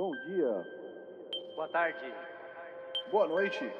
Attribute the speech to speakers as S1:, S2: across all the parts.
S1: Bom dia.
S2: Boa tarde.
S1: Boa noite.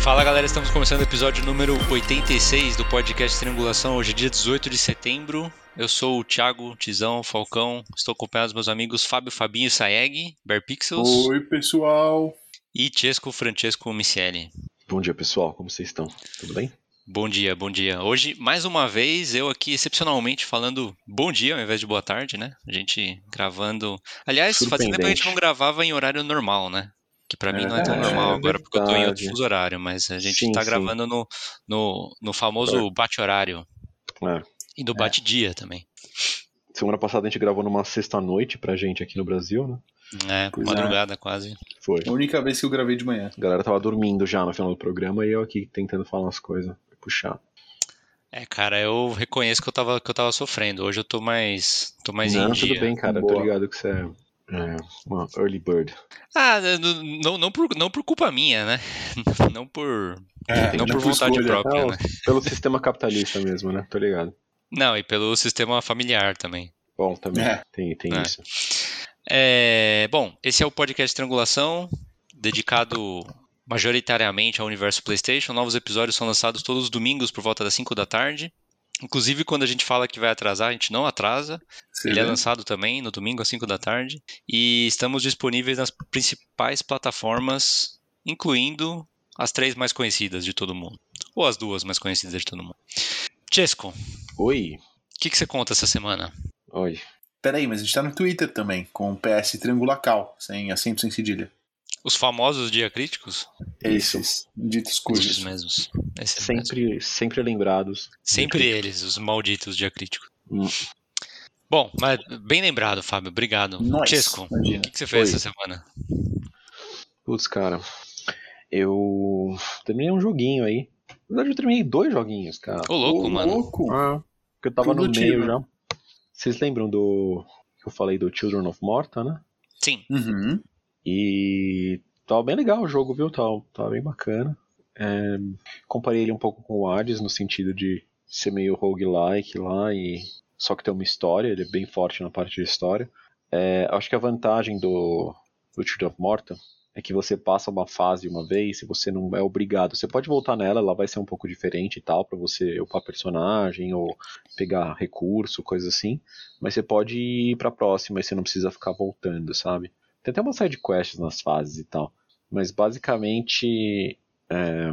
S2: Fala galera, estamos começando o episódio número 86 do podcast Triangulação. Hoje é dia 18 de setembro. Eu sou o Thiago Tizão Falcão. Estou acompanhado dos meus amigos Fábio Fabinho Saeg, Bear Pixels.
S3: Oi, pessoal.
S2: E Chesco Francesco Micieli.
S4: Bom dia, pessoal. Como vocês estão? Tudo bem?
S2: Bom dia, bom dia. Hoje, mais uma vez, eu aqui excepcionalmente falando bom dia ao invés de boa tarde, né? A gente gravando. Aliás, fazia tempo que a gente não gravava em horário normal, né? Que pra mim não é tão
S4: É,
S2: normal
S4: é
S2: agora, porque eu tô em outro fuso horário, mas a gente
S4: Sim,
S2: tá
S4: sim.
S2: gravando no, no, no famoso bate-horário.
S4: É.
S2: E no bate-dia também.
S4: Semana passada a gente gravou numa sexta-noite pra gente aqui no Brasil, né?
S2: É,
S3: Pois é.
S2: madrugada quase.
S4: Foi.
S3: A única vez que eu gravei de manhã.
S4: A galera tava dormindo já no final do programa e eu aqui tentando falar umas coisas. Puxar.
S2: É, cara, eu reconheço que eu tava, que eu tava sofrendo. Hoje eu tô mais, tô mais
S4: não,
S2: em dia.
S4: tudo bem, cara.
S3: Boa.
S4: Tô ligado que você é, é uma early bird.
S2: Ah, não, não, por, não por culpa minha, né? Não por,
S3: É,
S2: não por vontade
S3: escolha.
S2: própria,
S4: Não,
S2: né?
S4: pelo sistema capitalista mesmo, né? Tô ligado.
S2: Não, e pelo sistema familiar também.
S4: Bom, também
S3: É.
S4: tem, tem
S2: É.
S4: isso.
S2: É, bom, esse é o podcast Triangulação, dedicado majoritariamente ao universo PlayStation. Novos episódios são lançados todos os domingos por volta das 5 da tarde. Inclusive, quando a gente fala que vai atrasar, a gente não atrasa.
S3: Você
S2: Ele é lançado também no domingo às 5 da tarde. E estamos disponíveis nas principais plataformas, incluindo as três mais conhecidas de todo mundo. Ou as duas mais conhecidas de todo mundo. Chesco, o
S4: Oi.
S2: que, que você conta essa semana?
S4: Oi.
S3: Peraí, mas a gente tá no Twitter também, com o PS Triangulacal, sem acento sem cedilha.
S2: Os famosos diacríticos?
S3: Esses ditos
S2: Esses
S3: cujos.
S2: mesmos. Esses mesmos.
S4: Sempre, sempre lembrados.
S2: Sempre eles, os malditos diacríticos.
S4: Hum.
S2: Bom, mas bem lembrado, Fábio. Obrigado.
S3: Nós,
S2: Chesco, o que, que você fez
S4: Oi.
S2: essa semana?
S4: Putz, cara. Eu terminei um joguinho aí. Na verdade, eu terminei dois joguinhos, cara.
S2: Ô, louco,
S3: Ô,
S2: mano.
S3: louco.
S4: Ah, porque eu tava no
S3: Produtivo.
S4: meio já. Vocês lembram do. que eu falei do Children of Morta, né?
S2: Sim.
S3: Uhum.
S4: E tava bem legal o jogo, viu? Tava, tava bem bacana. É, comparei ele um pouco com o Hades no sentido de ser meio roguelike lá e só que tem uma história, ele é bem forte na parte de história. É, acho que a vantagem do, do Children of Morta é que você passa uma fase uma vez e você não é obrigado. Você pode voltar nela, ela vai ser um pouco diferente e tal, pra você upar personagem ou pegar recurso, coisa assim. Mas você pode ir pra próxima e você não precisa ficar voltando, sabe? Tem até uma side quests nas fases e tal. Mas basicamente é,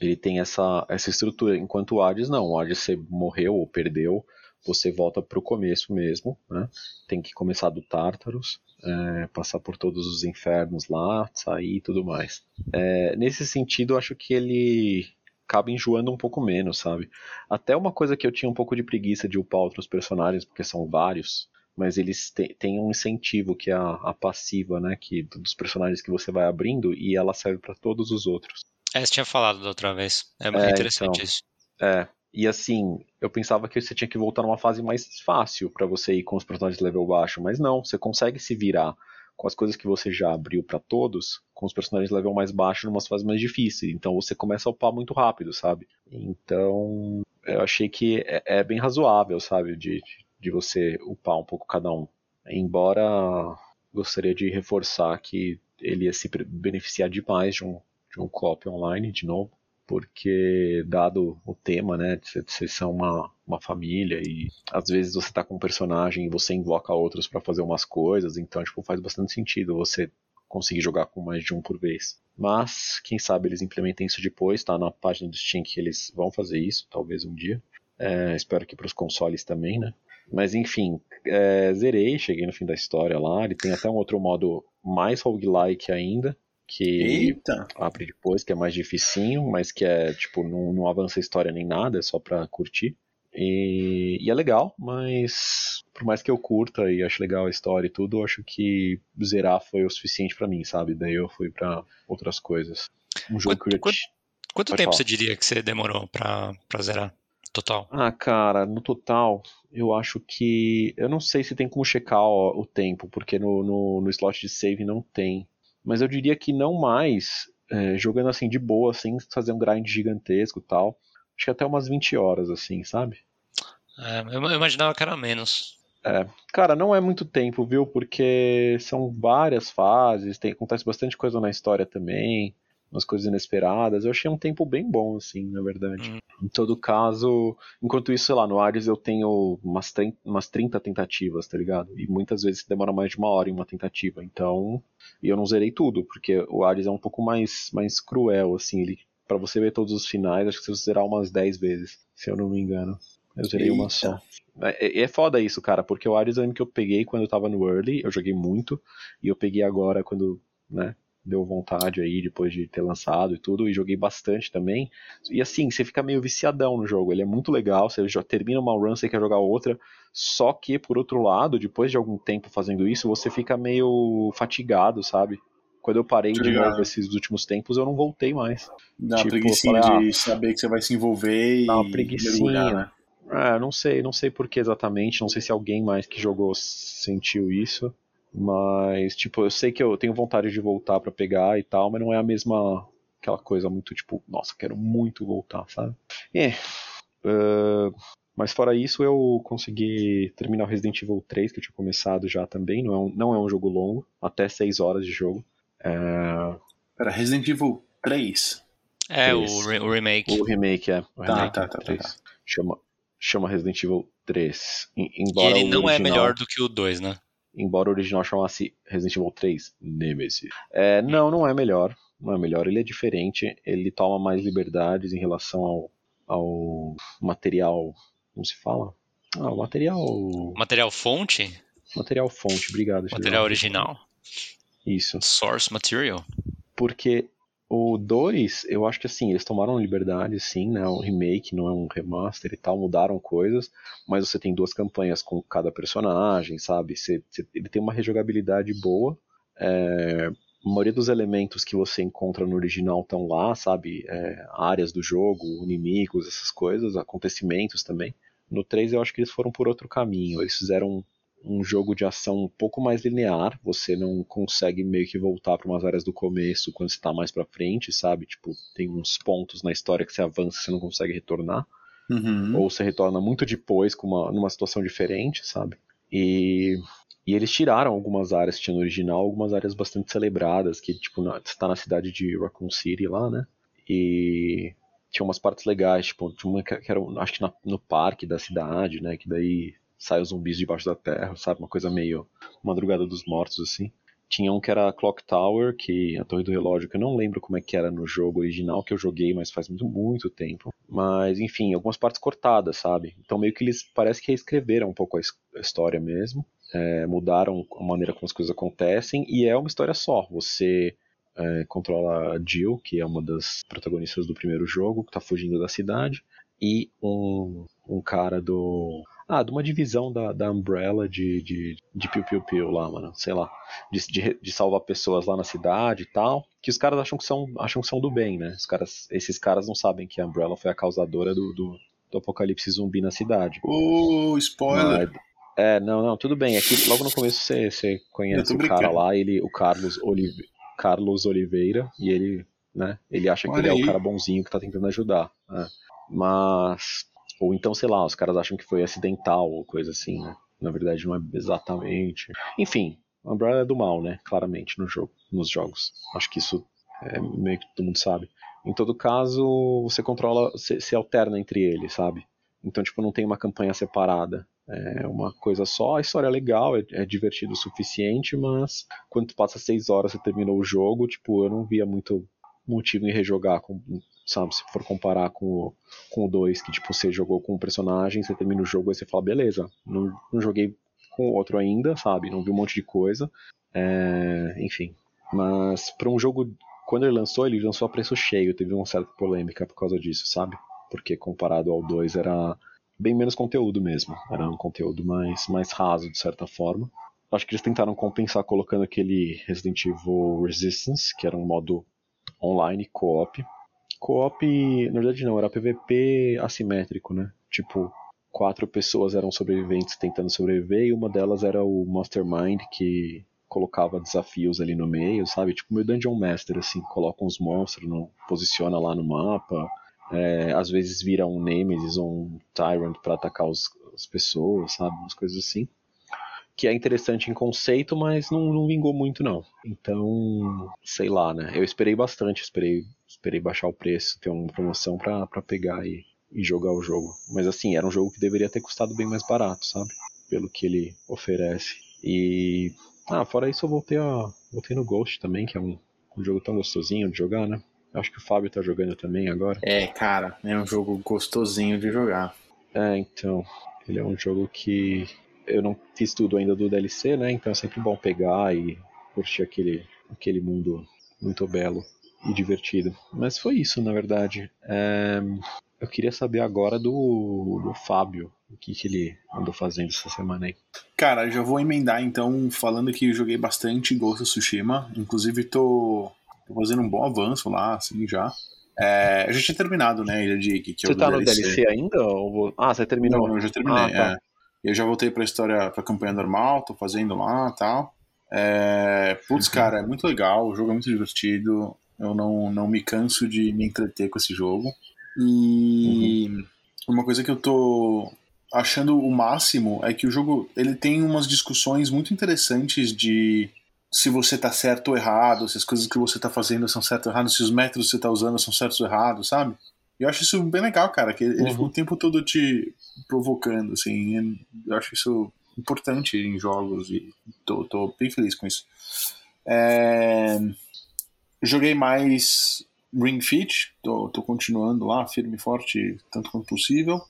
S4: ele tem essa, essa estrutura. Enquanto o Hades não. O Hades você morreu ou perdeu, você volta pro começo mesmo. Né? Tem que começar do Tartarus, é, passar por todos os infernos lá, sair e tudo mais. É, nesse sentido, eu acho que ele acaba enjoando um pouco menos, sabe? Até uma coisa que eu tinha um pouco de preguiça de upar outros personagens, porque são vários, mas eles têm um incentivo que é a, a passiva, né, que dos personagens que você vai abrindo e ela serve pra todos os outros.
S2: É, você tinha falado da outra vez. É,
S4: É,
S2: interessante
S4: então.
S2: isso.
S4: É, e assim, eu pensava que você tinha que voltar numa fase mais fácil pra você ir com os personagens de level baixo, mas não, você consegue se virar com as coisas que você já abriu pra todos, com os personagens de level mais baixo numa fases mais difíceis. Então você começa a upar muito rápido, sabe? Então, eu achei que é, é bem razoável, sabe, de, de você upar um pouco cada um. Embora gostaria de reforçar que ele ia se beneficiar demais de um, de um co-op online, de novo porque dado o tema, né, vocês são uma, uma família e às vezes você tá com um personagem e você invoca outros pra fazer umas coisas, então tipo faz bastante sentido você conseguir jogar com mais de um por vez. Mas quem sabe eles implementem isso depois, tá na página do Steam que eles vão fazer isso, talvez um dia. É, espero que para os consoles também, né? Mas enfim, é, zerei, cheguei no fim da história lá. Ele tem até um outro modo mais roguelike ainda, que
S3: Eita.
S4: abre depois, que é mais dificinho, mas que é, tipo, não, não avança a história nem nada, é só pra curtir. E, e é legal, mas por mais que eu curta e ache legal a história e tudo, eu acho que zerar foi o suficiente pra mim, sabe? Daí eu fui pra outras coisas. Um jogo
S2: Quanto-
S4: que eu
S2: quanto- Quanto tempo
S4: falar.
S2: você diria que você demorou pra, pra zerar? Total.
S4: Ah, cara, no total, eu acho que. Eu não sei se tem como checar ó, o tempo, porque no, no, no slot de save não tem. Mas eu diria que não mais é, jogando assim de boa, sem fazer um grind gigantesco e tal. Acho que até umas 20 horas, assim, sabe?
S2: É, eu imaginava que era menos.
S4: É, cara, não é muito tempo, viu? Porque são várias fases, tem, acontece bastante coisa na história também, umas coisas inesperadas. Eu achei um tempo bem bom, assim, na verdade.
S2: Hum.
S4: Em todo caso, enquanto isso, sei lá, no Ares eu tenho umas, 30, umas 30 tentativas, tá ligado? E muitas vezes demora mais de uma hora em uma tentativa. Então, e eu não zerei tudo, porque o Ares é um pouco mais, mais cruel, assim, ele. Pra você ver todos os finais, acho que você zerar umas 10 vezes, se eu não me engano. Eu zerei uma
S3: Eita.
S4: só. É, é foda isso, cara, porque o Ares eu lembro que eu peguei quando eu tava no Early, eu joguei muito, e eu peguei agora quando, né, deu vontade aí, depois de ter lançado e tudo, e joguei bastante também. E assim, você fica meio viciadão no jogo, ele é muito legal, você já termina uma run, você quer jogar outra, só que, por outro lado, depois de algum tempo fazendo isso, você fica meio fatigado, sabe? Quando eu parei de novo esses últimos tempos, eu não voltei mais.
S3: Dá
S4: Tipo, eu falei,
S3: de saber que você vai se envolver
S4: Dá uma
S3: e mergulhar, né?
S4: É, não sei, não sei por que exatamente, não sei se alguém mais que jogou sentiu isso, mas tipo, eu sei que eu tenho vontade de voltar pra pegar e tal, mas não é a mesma aquela coisa muito tipo, nossa, quero muito voltar, sabe? É. ah, mas fora isso, eu consegui terminar o Resident Evil 3, que eu tinha começado já também, não é um, não é um jogo longo, até 6 horas de jogo. É,
S3: Pera, Resident Evil 3?
S2: É, o,
S4: Três.
S2: re- o remake.
S4: o remake é. O
S3: Tá,
S4: remake
S3: tá, tá, tá,
S4: 3.
S3: tá.
S4: Chama, chama Resident Evil 3. Em-
S2: E
S4: Embora
S2: ele
S4: o
S2: não é
S4: original-
S2: melhor do que o 2, né?
S4: Embora o original chamasse Resident Evil 3 Nemesis. É, não, não é melhor. Não é melhor. Ele é diferente. Ele toma mais liberdades em relação ao, ao material. Como se fala? Ah, o material.
S2: Material fonte?
S4: Material fonte, obrigado.
S2: Material original?
S4: Isso.
S2: Source material?
S4: Porque o 2, eu acho que assim, eles tomaram liberdade, sim, né? Um remake, não é um remaster e tal, mudaram coisas, mas você tem duas campanhas com cada personagem, sabe? Você- você- ele tem uma rejogabilidade boa. é, a maioria dos elementos que você encontra no original estão lá, sabe? É, áreas do jogo, inimigos, essas coisas, acontecimentos também. No 3 eu acho que eles foram por outro caminho. Eles fizeram um jogo de ação um pouco mais linear, você não consegue meio que voltar para umas áreas do começo quando você tá mais pra frente, sabe? Tipo, tem uns pontos na história que você avança e você não consegue retornar,
S3: Uhum.
S4: ou você retorna muito depois com uma numa situação diferente, sabe? E e eles tiraram algumas áreas que tinha no original, algumas áreas bastante celebradas, que tipo, na, você tá na cidade de Raccoon City lá, né? E tinha umas partes legais, tipo, tinha uma que que era, acho que na- no parque da cidade, né? Que daí sai os zumbis debaixo da terra, sabe? Uma coisa meio Madrugada dos Mortos, assim. Tinha um que era Clock Tower, que a Torre do Relógio, que eu não lembro como é que era no jogo original que eu joguei, mas faz muito, muito tempo. Mas, enfim, algumas partes cortadas, sabe? Então meio que eles parece que reescreveram um pouco a his- a história mesmo. é, mudaram a maneira como as coisas acontecem, e é uma história só. Você é, controla a Jill, que é uma das protagonistas do primeiro jogo, que tá fugindo da cidade, e um, um cara do. Ah, de uma divisão da, da Umbrella de, de, de Piu Piu Piu lá, mano. Sei lá. De, de, de salvar pessoas lá na cidade e tal. Que os caras acham que são, acham que são do bem, né? Os caras, esses caras não sabem que a Umbrella foi a causadora do, do, do apocalipse zumbi na cidade.
S3: Ô, spoiler.
S4: Mas- é, não, não, tudo bem. É que logo no começo você, você conhece o cara lá, ele, o Carlos, Olive, Carlos Oliveira, e ele, né, ele acha que
S3: Olha
S4: ele é o cara bonzinho que tá tentando ajudar. né. Mas, ou então, sei lá, os caras acham que foi acidental ou coisa assim, né? Na verdade não é exatamente. Enfim, a Umbrella é do mal, né? Claramente no jogo, nos jogos. Acho que isso é meio que todo mundo sabe. Em todo caso, você controla, você, alterna entre eles, sabe? Então, tipo, não tem uma campanha separada. É uma coisa só, a história é legal, é, é divertido o suficiente, mas quando tu passa seis horas e terminou o jogo, tipo, eu não via muito motivo em rejogar, com, sabe? Se for comparar com o, com o 2, que tipo, você jogou com um personagem, você termina o jogo e você fala, beleza, não, não joguei com outro ainda, sabe? Não vi um monte de coisa. É, enfim. Mas para um jogo, quando ele lançou, ele lançou a preço cheio, teve uma certa polêmica por causa disso, sabe? Porque comparado ao 2 era bem menos conteúdo mesmo. Era um conteúdo mais, mais raso, de certa forma. Acho que eles tentaram compensar colocando aquele Resident Evil Resistance, que era um modo online, co-op. Co-op, na verdade não, era PVP assimétrico, né? Tipo, quatro pessoas eram sobreviventes tentando sobreviver e uma delas era o Mastermind que colocava desafios ali no meio, sabe? Tipo meio Dungeon Master, assim, coloca uns monstros, posiciona lá no mapa. É, às vezes vira um Nemesis ou um Tyrant para atacar os, as pessoas, sabe? Umas coisas assim. Que é interessante em conceito, mas não, não vingou muito, não. Então, sei lá, né? Eu esperei bastante, esperei, esperei baixar o preço, ter uma promoção para pegar e, e jogar o jogo. Mas assim, era um jogo que deveria ter custado bem mais barato, sabe? Pelo que ele oferece. E. Ah, fora isso eu voltei a. Voltei no Ghost também, que é um, um jogo tão gostosinho de jogar, né? Acho que o Fábio tá jogando também agora.
S3: É, cara, é um jogo gostosinho de jogar.
S4: É, então. Ele é um jogo que. Eu não fiz tudo ainda do DLC, né? Então é sempre bom pegar e curtir aquele, aquele mundo muito belo e divertido. Mas foi isso, na verdade. É... Eu queria saber agora do, do Fábio, o que, que ele andou fazendo essa semana aí.
S3: Cara, já vou emendar então, falando que joguei bastante Ghost of Tsushima. Inclusive, tô, tô fazendo um bom avanço lá, assim, já. É, eu já tinha terminado, né, Ilha de que, que
S4: Você tá no DLC ainda? Ou... Ah, você terminou?
S3: Não, eu já terminei.
S4: Ah, tá.
S3: é. Eu já voltei pra história, pra campanha normal, tô fazendo lá e tal. É, putz,
S4: Uhum.
S3: cara, é muito legal, o jogo é muito divertido. Eu não, não me canso de me entreter com esse jogo. E
S4: Uhum.
S3: uma coisa que eu tô achando o máximo é que o jogo ele tem umas discussões muito interessantes de se você tá certo ou errado, se as coisas que você tá fazendo são certo ou errado, se os métodos que você tá usando são certos ou errados, sabe? Eu acho isso bem legal, cara, que ele
S4: Uhum.
S3: fica o tempo todo te provocando, assim. Eu acho isso importante em jogos e tô, tô bem feliz com isso. É, Joguei mais Ring Fit, tô, tô continuando lá, firme e forte, tanto quanto possível.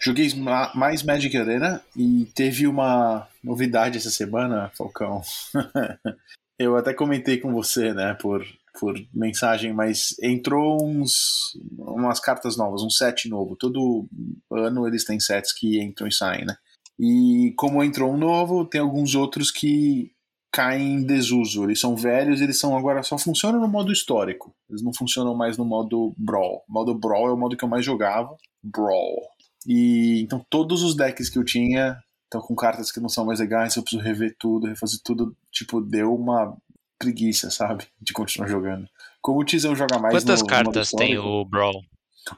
S3: Joguei ma- mais Magic Arena e teve uma novidade essa semana, Falcão. Eu até comentei com você, né, por, por mensagem, mas entrou uns umas cartas novas, um set novo. Todo ano eles têm sets que entram e saem, né? E como entrou um novo, tem alguns outros que caem em desuso. Eles são velhos, eles são agora só funcionam no modo histórico. Eles não funcionam mais no modo Brawl. O modo Brawl é o modo que eu mais jogava. Brawl. E então todos os decks que eu tinha estão com cartas que não são mais legais, eu preciso rever tudo, refazer tudo. Tipo, deu uma preguiça, sabe? De continuar jogando. Como o Tizão joga mais
S2: Quantas
S3: no, no
S2: cartas tem
S3: histórico,
S2: o Brawl?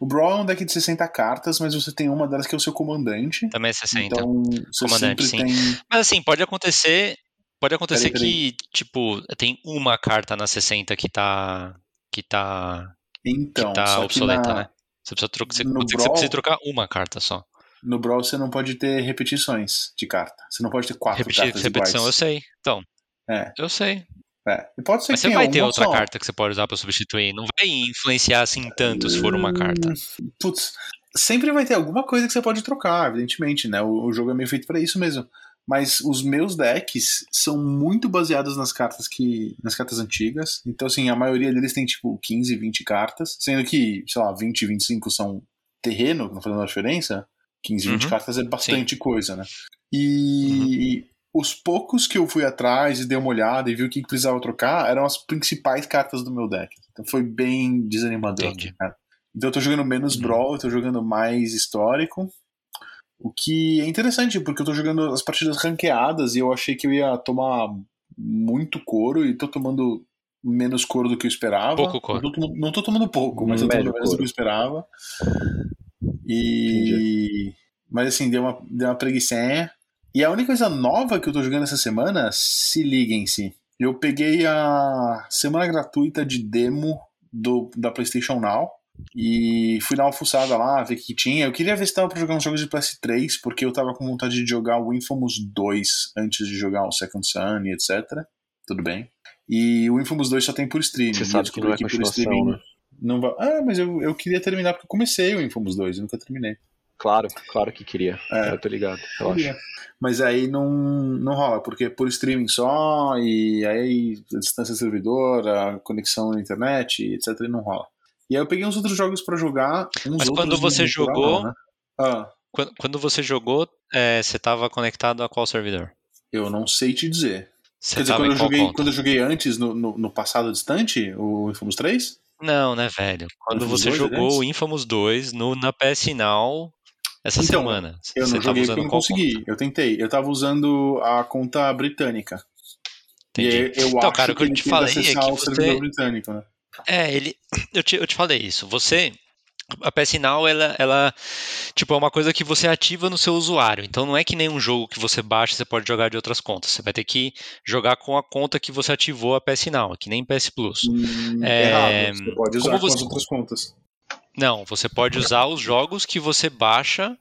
S3: o Brawl é um deck de 60 cartas, mas você tem uma delas que é o seu comandante.
S2: Também é 60.
S3: Então, você
S2: Comandante,
S3: sempre
S2: sim.
S3: tem.
S2: Mas assim, pode acontecer. Pode acontecer
S3: Peraí,
S2: que, tipo, tem uma carta na 60 que tá. que tá.
S3: Então,
S2: que tá
S3: só que
S2: obsoleta,
S3: na-
S2: né? Você precisa, trocar, você, que você
S3: Brawl-
S2: precise trocar uma carta só.
S3: no Brawl você não pode ter repetições de carta. Você não pode ter quatro
S2: Repetir,
S3: cartas
S2: repetição, eu
S3: iguais.
S2: sei. Então,
S3: É,
S2: eu sei.
S3: é. E pode ser
S2: Mas
S3: que
S2: você vai ter outra
S3: só.
S2: carta que você pode usar pra substituir. Não vai influenciar assim tanto se for uma carta.
S3: Hum, Putz, sempre vai ter alguma coisa que você pode trocar, evidentemente, né? O, o jogo é meio feito pra isso mesmo. Mas os meus decks são muito baseados nas cartas que. nas cartas antigas. Então, assim, a maioria deles tem tipo 15, 20 cartas. Sendo que, sei lá, 20, 25 são terreno, que não fazendo a diferença. 15, 20
S2: Uhum.
S3: cartas é bastante coisa, né? E os poucos que eu fui atrás e dei uma olhada e vi o que precisava trocar eram as principais cartas do meu deck. Então foi bem desanimador.
S2: Entendi.
S3: cara. Então eu tô jogando menos
S2: Uhum.
S3: Brawl, eu tô jogando mais histórico. O que é interessante, porque eu tô jogando as partidas ranqueadas e eu achei que eu ia tomar muito couro e tô tomando menos couro do que eu esperava.
S2: Pouco couro.
S3: Não tô, tomando- não tô tomando pouco, mas eu tô
S4: Médio
S3: tomando menos do que eu esperava. E. Mas assim, deu uma, deu uma preguiçinha. E a única coisa nova que eu tô jogando essa semana, se liguem-se. Eu peguei a semana gratuita de demo do, da PlayStation Now. E fui dar uma fuçada lá, ver o que tinha. Eu queria ver se dava pra jogar uns jogos de PS3, porque eu tava com vontade de jogar o Infamous 2 antes de jogar o Second Son e etc. Tudo bem. E o Infamous 2 só tem por streaming.
S4: Você
S3: e eu
S4: sabe que não é
S3: descobri por streaming
S4: né?
S3: não vai. Ah, mas eu, eu queria terminar porque eu comecei o Infamous 2, eu nunca terminei.
S4: Claro, claro que queria.
S3: É.
S4: Eu tô ligado, relaxa.
S3: Mas aí não, não rola, porque é por streaming só, e aí a distância do servidor, a conexão na internet, etc, e não rola. E aí eu peguei uns outros jogos pra jogar.
S2: Mas quando você jogou-
S3: não, né? Ah,
S2: Quando, quando você jogou, é, você tava conectado a qual servidor?
S3: eu não sei te dizer.
S2: Você
S3: Quer dizer, quando eu, joguei,
S2: conta?
S3: quando eu joguei antes, no, no, no passado distante, o Infamous 3,
S2: Não, né, velho? Quando
S3: Infamous
S2: você
S3: 2,
S2: jogou
S3: aliás?
S2: o Infamous 2 no, na PS Now essa
S3: Então,
S2: semana.
S3: eu não
S2: tava
S3: joguei porque eu não consegui. Eu tentei. Eu tava usando a conta britânica.
S2: Entendi.
S3: E eu
S2: Então,
S3: acho
S2: cara, o que eu te falei é que
S3: o
S2: você-
S3: servidor britânico, né?
S2: É, ele. Eu te, eu te falei isso. Você. A PS Now, ela, ela. Tipo, é uma coisa que você ativa no seu usuário. Então não é que nem um jogo que você baixa e você pode jogar de outras contas. Você vai ter que jogar com a conta que você ativou a PS Now, que nem PS Plus.
S3: Hum,
S2: É,
S3: Errado. Você pode usar
S2: como
S3: com
S2: você-
S3: as outras contas.
S2: Não, você pode usar os jogos que você baixa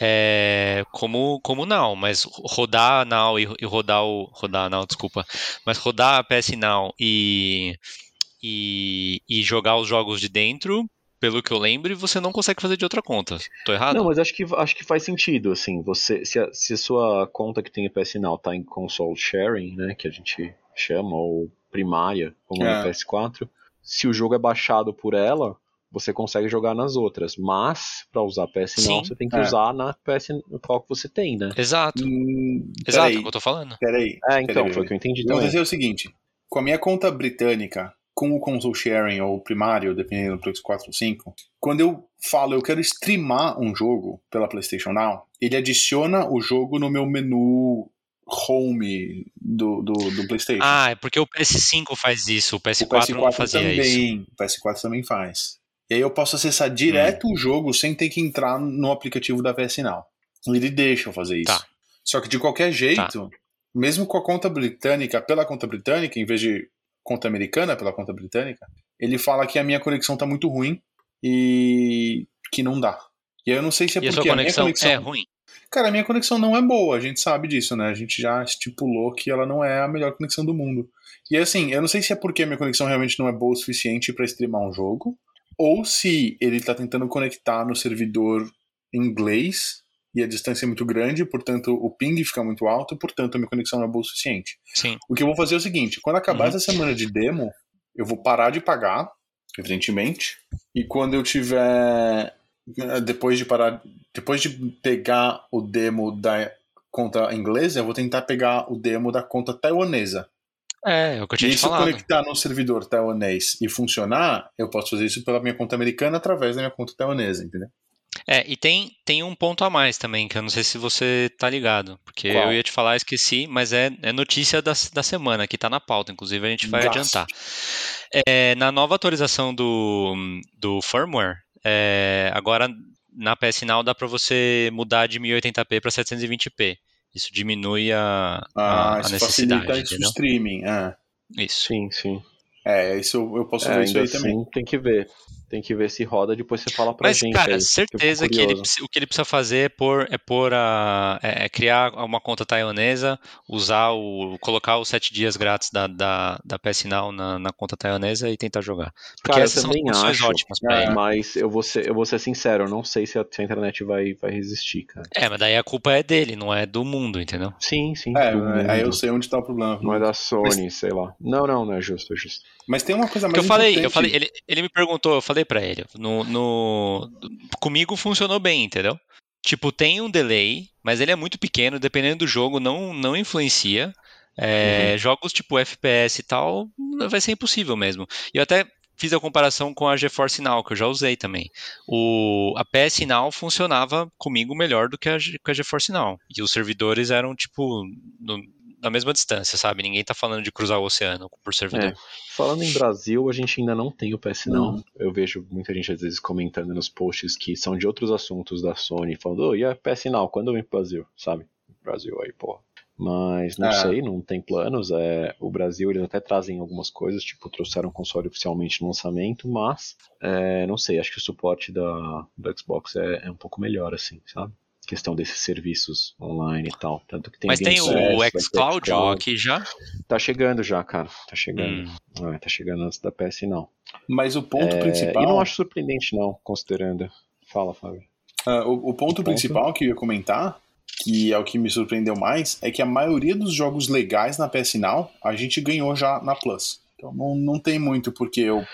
S2: é, como, como Now, mas rodar a Now e, e rodar o. Rodar a Now, desculpa. Mas rodar a PS Now e, e, e jogar os jogos de dentro, pelo que eu lembro, você não consegue fazer de outra conta. Tô errado?
S4: Não, mas acho que, acho que faz sentido, assim, você, se a, se a sua conta que tem PS Now tá em console sharing, né, que a gente chama, ou primária, como
S3: É.
S4: no PS4, se o jogo é baixado por ela, você consegue jogar nas outras, mas para usar PS Now
S2: Sim.
S4: você tem que
S3: É.
S4: usar na PS no qual que você tem, né?
S2: Exato.
S3: Hum,
S2: Exato, é o que eu tô falando.
S3: peraí.
S4: É, então,
S3: Peraí,
S4: foi o que eu entendi
S3: O que
S4: também.
S3: aconteceu é o seguinte: com a minha conta britânica, com o console sharing ou primário, dependendo do Play 4 ou 5, quando eu falo eu quero streamar um jogo pela PlayStation Now, ele adiciona o jogo no meu menu home do, do, do PlayStation.
S2: Ah, é porque o PS5 faz isso, o
S3: o
S2: PS4,
S3: PS4
S2: não fazia
S3: também,
S2: isso.
S3: o PS4 também faz. E aí eu posso acessar direto
S2: Hum.
S3: o jogo sem ter que entrar no aplicativo da PS Now. Ele deixa eu fazer isso.
S2: Tá.
S3: Só que de qualquer jeito, mesmo com a conta britânica, pela conta britânica, em vez de conta americana pela conta britânica, ele fala que a minha conexão tá muito ruim e que não dá. E eu não sei se é
S2: E a
S3: porque
S2: sua
S3: a minha
S2: conexão,
S3: conexão.
S2: é ruim?
S3: Cara, a minha conexão não é boa, a gente sabe disso, né? A gente já estipulou que ela não é a melhor conexão do mundo. E assim, eu não sei se é porque a minha conexão realmente não é boa o suficiente pra streamar um jogo, ou se ele tá tentando conectar no servidor inglês e a distância é muito grande, portanto o ping fica muito alto, portanto a minha conexão não é boa o suficiente.
S2: Sim.
S3: O que eu vou fazer é o seguinte: quando acabar
S2: Uhum.
S3: essa semana de demo, eu vou parar de pagar, evidentemente, e quando eu tiver. Depois de parar. Depois de pegar o demo da conta inglesa, eu vou tentar pegar o demo da conta taiwanesa.
S2: É, é o que eu
S3: E
S2: tinha te
S3: se
S2: falado.
S3: conectar no servidor taiwanês e funcionar, eu posso fazer isso pela minha conta americana através da minha conta taiwanesa, entendeu?
S2: É, e tem, tem um ponto a mais também, que eu não sei se você tá ligado, porque
S4: Qual?
S2: eu ia te falar, esqueci, mas é, é notícia da, da semana, que tá na pauta, inclusive a gente vai
S3: Gasto.
S2: adiantar. É, na nova atualização do, do firmware, é, agora na PS Now dá para você mudar de 1080p para 720p. Isso diminui a, a,
S3: Ah,
S2: a
S3: isso
S2: necessidade,
S3: facilita isso streaming. É,
S2: Isso.
S4: Sim, sim.
S3: é isso eu, posso
S4: É,
S3: fazer isso aí também.
S4: assim, tem que ver. Tem que ver se roda, depois você fala pra
S2: Mas,
S4: gente
S2: cara,
S4: aí. que
S2: certeza que ele, o que ele precisa fazer é pôr, é pôr a, é, é criar uma conta taiwanesa, usar o, colocar os sete dias grátis da, da, da PS Now na, na conta taiwanesa e tentar jogar. Porque
S4: Cara,
S2: essas são
S4: também acho.
S2: ótimas pra
S3: É.
S2: ele.
S4: Mas eu vou, ser, eu vou ser sincero, eu não sei se a, se a internet vai, vai resistir, cara.
S2: É, mas daí a culpa é dele, não é do mundo, entendeu?
S4: Sim, sim.
S3: É,
S4: do
S3: aí eu sei onde tá o problema.
S4: Não é da Sony, sei lá. Não, não, não é justo, é justo.
S3: Mas tem uma coisa
S2: Porque
S3: mais
S2: eu falei, eu falei, ele, ele me perguntou, eu falei pra ele, no, no, comigo funcionou bem, entendeu? Tipo, tem um delay, mas ele é muito pequeno, dependendo do jogo, não, não influencia. É, Jogos tipo FPS e tal, vai ser impossível mesmo. E eu até fiz a comparação com a GeForce Now, que eu já usei também. O, a PS Now funcionava comigo melhor do que a, que a GeForce Now. E os servidores eram, tipo, no- na mesma distância, sabe? Ninguém tá falando de cruzar o oceano por servidor.
S4: É. Falando em Brasil, a gente ainda não tem o PS não.
S3: Não.
S4: Eu vejo muita gente às vezes comentando nos posts que são de outros assuntos da Sony, falando, oh, e a PS Now, quando vem pro Brasil? Sabe? Brasil aí, porra. Mas não
S3: É.
S4: sei, não tem planos. É, o Brasil eles até trazem algumas coisas, tipo, trouxeram o console oficialmente no lançamento, mas é, não sei, acho que o suporte da, do Xbox é, é um pouco melhor, assim, sabe? Questão desses serviços online e tal. Tanto que tem
S2: Mas tem o xCloud aqui já?
S4: Tá chegando já, cara. Tá chegando.
S2: Hum.
S4: É, tá chegando antes da PS não.
S3: Mas o ponto
S4: É,
S3: principal.
S4: E não acho surpreendente, não, considerando. Fala, Fábio.
S3: Ah, o, o ponto
S4: ponto?
S3: principal que eu ia comentar, que é o que me surpreendeu mais, é que a maioria dos jogos legais na PS Now a gente ganhou já na Plus. Então não, não tem muito porque eu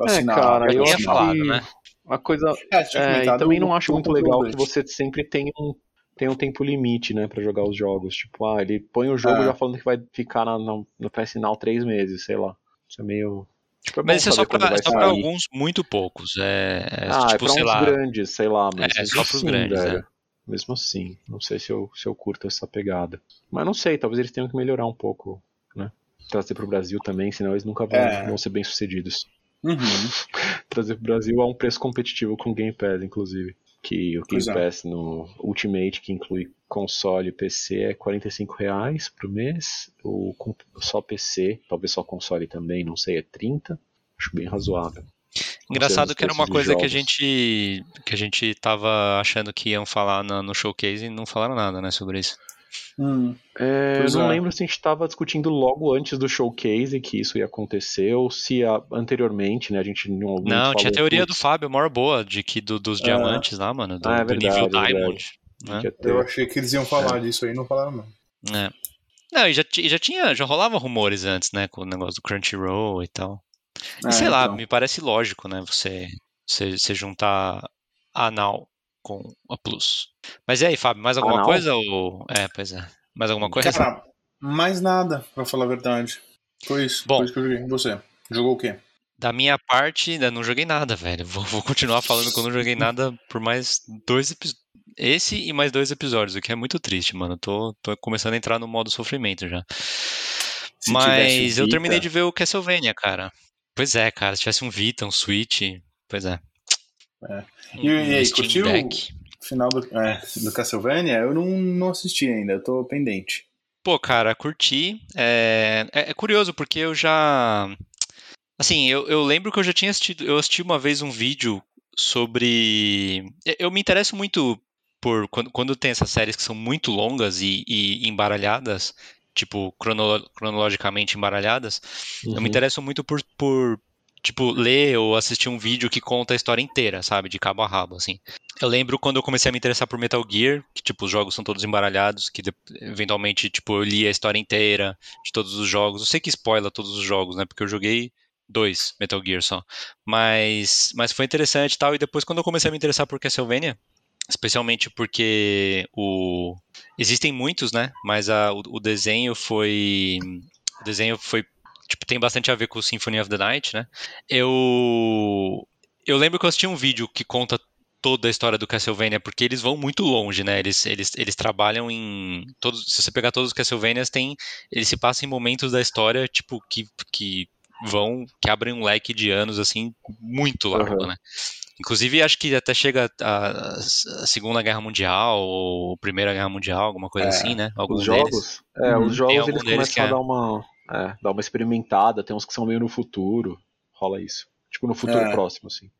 S3: assinar.
S4: É, cara,
S2: Eu
S4: eu
S2: tinha falado,
S4: que-
S2: né?
S4: A coisa.
S3: É,
S4: É, e também não acho muito legal que você sempre tem um, tem um tempo limite, né, pra jogar os jogos. Tipo, ah, ele põe o jogo
S3: É.
S4: já falando que vai ficar na, na- no PS Now três meses, sei lá. Isso é meio. Tipo, é
S2: Mas isso é só pra, é só pra alguns muito poucos. É, é
S4: Ah, é
S2: tipo,
S4: pra
S2: sei
S4: uns
S2: lá.
S4: grandes, sei lá, mas
S2: É,
S4: mesmo
S2: só pros
S4: assim,
S2: grandes,
S4: velho.
S2: é.
S4: Mesmo assim, não sei se eu, se eu curto essa pegada. Mas não sei, talvez eles tenham que melhorar um pouco, né? trazer pro Brasil também, senão eles nunca vão,
S3: É.
S4: vão ser bem sucedidos.
S3: Uhum.
S4: Trazer pro Brasil a um preço competitivo com o Game Pass, inclusive. Que o Game
S3: é.
S4: Pass no Ultimate, que inclui console e PC, é 45 reais por mês. O com- só PC, talvez só console também, não sei, é 30. Acho bem razoável.
S2: Engraçado que era uma coisa que a gente que a gente tava achando que iam falar na- no showcase e não falaram nada, né, sobre isso.
S3: Hum.
S4: É, não
S3: é.
S4: lembro se a gente estava discutindo logo antes do showcase que isso ia acontecer ou se a- anteriormente, né? A gente não.
S2: Não, tinha a teoria do
S4: "Putz,
S2: Fábio, maior boa, de que do- dos
S3: É.
S2: diamantes lá, mano, do,
S4: Ah, é
S2: do nível
S4: verdade, é
S2: Diamond. né?
S1: Eu achei que eles iam falar disso aí, não falaram não.
S2: É. Não, e já, já tinha, já rolava rumores antes, né, com o negócio do Crunchyroll e tal. E
S3: É,
S2: sei lá,
S3: então.
S2: me parece lógico, né, você, você, você juntar a Now com a Plus. Mas e aí, Fábio, mais alguma
S4: Now?
S2: coisa ou... É, pois é. Mais alguma coisa?
S3: Cara, mais nada, pra falar a verdade. Foi isso.
S2: Bom.
S3: Foi isso que eu joguei. Você? Jogou o quê?
S2: Da minha parte, ainda não joguei nada, velho. Vou, vou continuar falando que eu não joguei nada por mais dois episódios. Esse e mais dois episódios, o que é muito triste, mano. Tô, tô começando a entrar no modo sofrimento já.
S3: Se
S2: Mas eu terminei de ver o Castlevania, cara. Pois é, cara. Se tivesse um Vita, um Switch. Pois é.
S3: É.
S2: Um-
S3: E- e aí, curtiu?
S2: Deck.
S3: Final do, é, do Castlevania, eu não, não assisti ainda, eu tô pendente.
S2: Pô, cara, curti. É, é, é curioso porque eu já. Assim, eu, eu lembro que eu já tinha assistido. Eu assisti uma vez um vídeo sobre. eu- Eu me interesso muito por quando, quando tem essas séries que são muito longas e, e embaralhadas, tipo, crono- cronologicamente embaralhadas. Eu me
S4: Uhum.
S2: interesso muito por, por, tipo, ler ou assistir um vídeo que conta a história inteira, sabe? De cabo a rabo, assim. Eu lembro quando eu comecei a me interessar por Metal Gear, que, tipo, os jogos são todos embaralhados, que eventualmente, tipo, eu li a história inteira de todos os jogos. Eu sei que spoiler todos os jogos, né? Porque eu joguei dois Metal Gear só. Mas, mas foi interessante e tal. E depois, quando eu comecei a me interessar por Castlevania, especialmente porque o... existem muitos, né? Mas a, o, o desenho foi... O desenho foi tipo, tem bastante a ver com o Symphony of the Night, né? Eu eu lembro que eu assisti um vídeo que conta toda a história do Castlevania, porque eles vão muito longe, né? Eles, eles, eles trabalham em todos, se você pegar todos os Castlevanias, tem eles se passam em momentos da história, tipo que que vão que abrem um leque de anos assim muito largo,
S4: Aham.
S2: né? Inclusive, acho que até chega a, a Segunda Guerra Mundial ou Primeira Guerra Mundial, alguma coisa
S3: É,
S2: assim, né? Alguns
S4: Os
S2: deles.
S4: jogos, é,
S3: Uhum.
S4: os jogos
S2: algum
S4: eles
S2: deles
S4: começam a
S2: é-
S4: dar uma, é, dar uma experimentada, tem uns que são meio no futuro, rola isso. Tipo no futuro
S3: É.
S4: próximo, assim.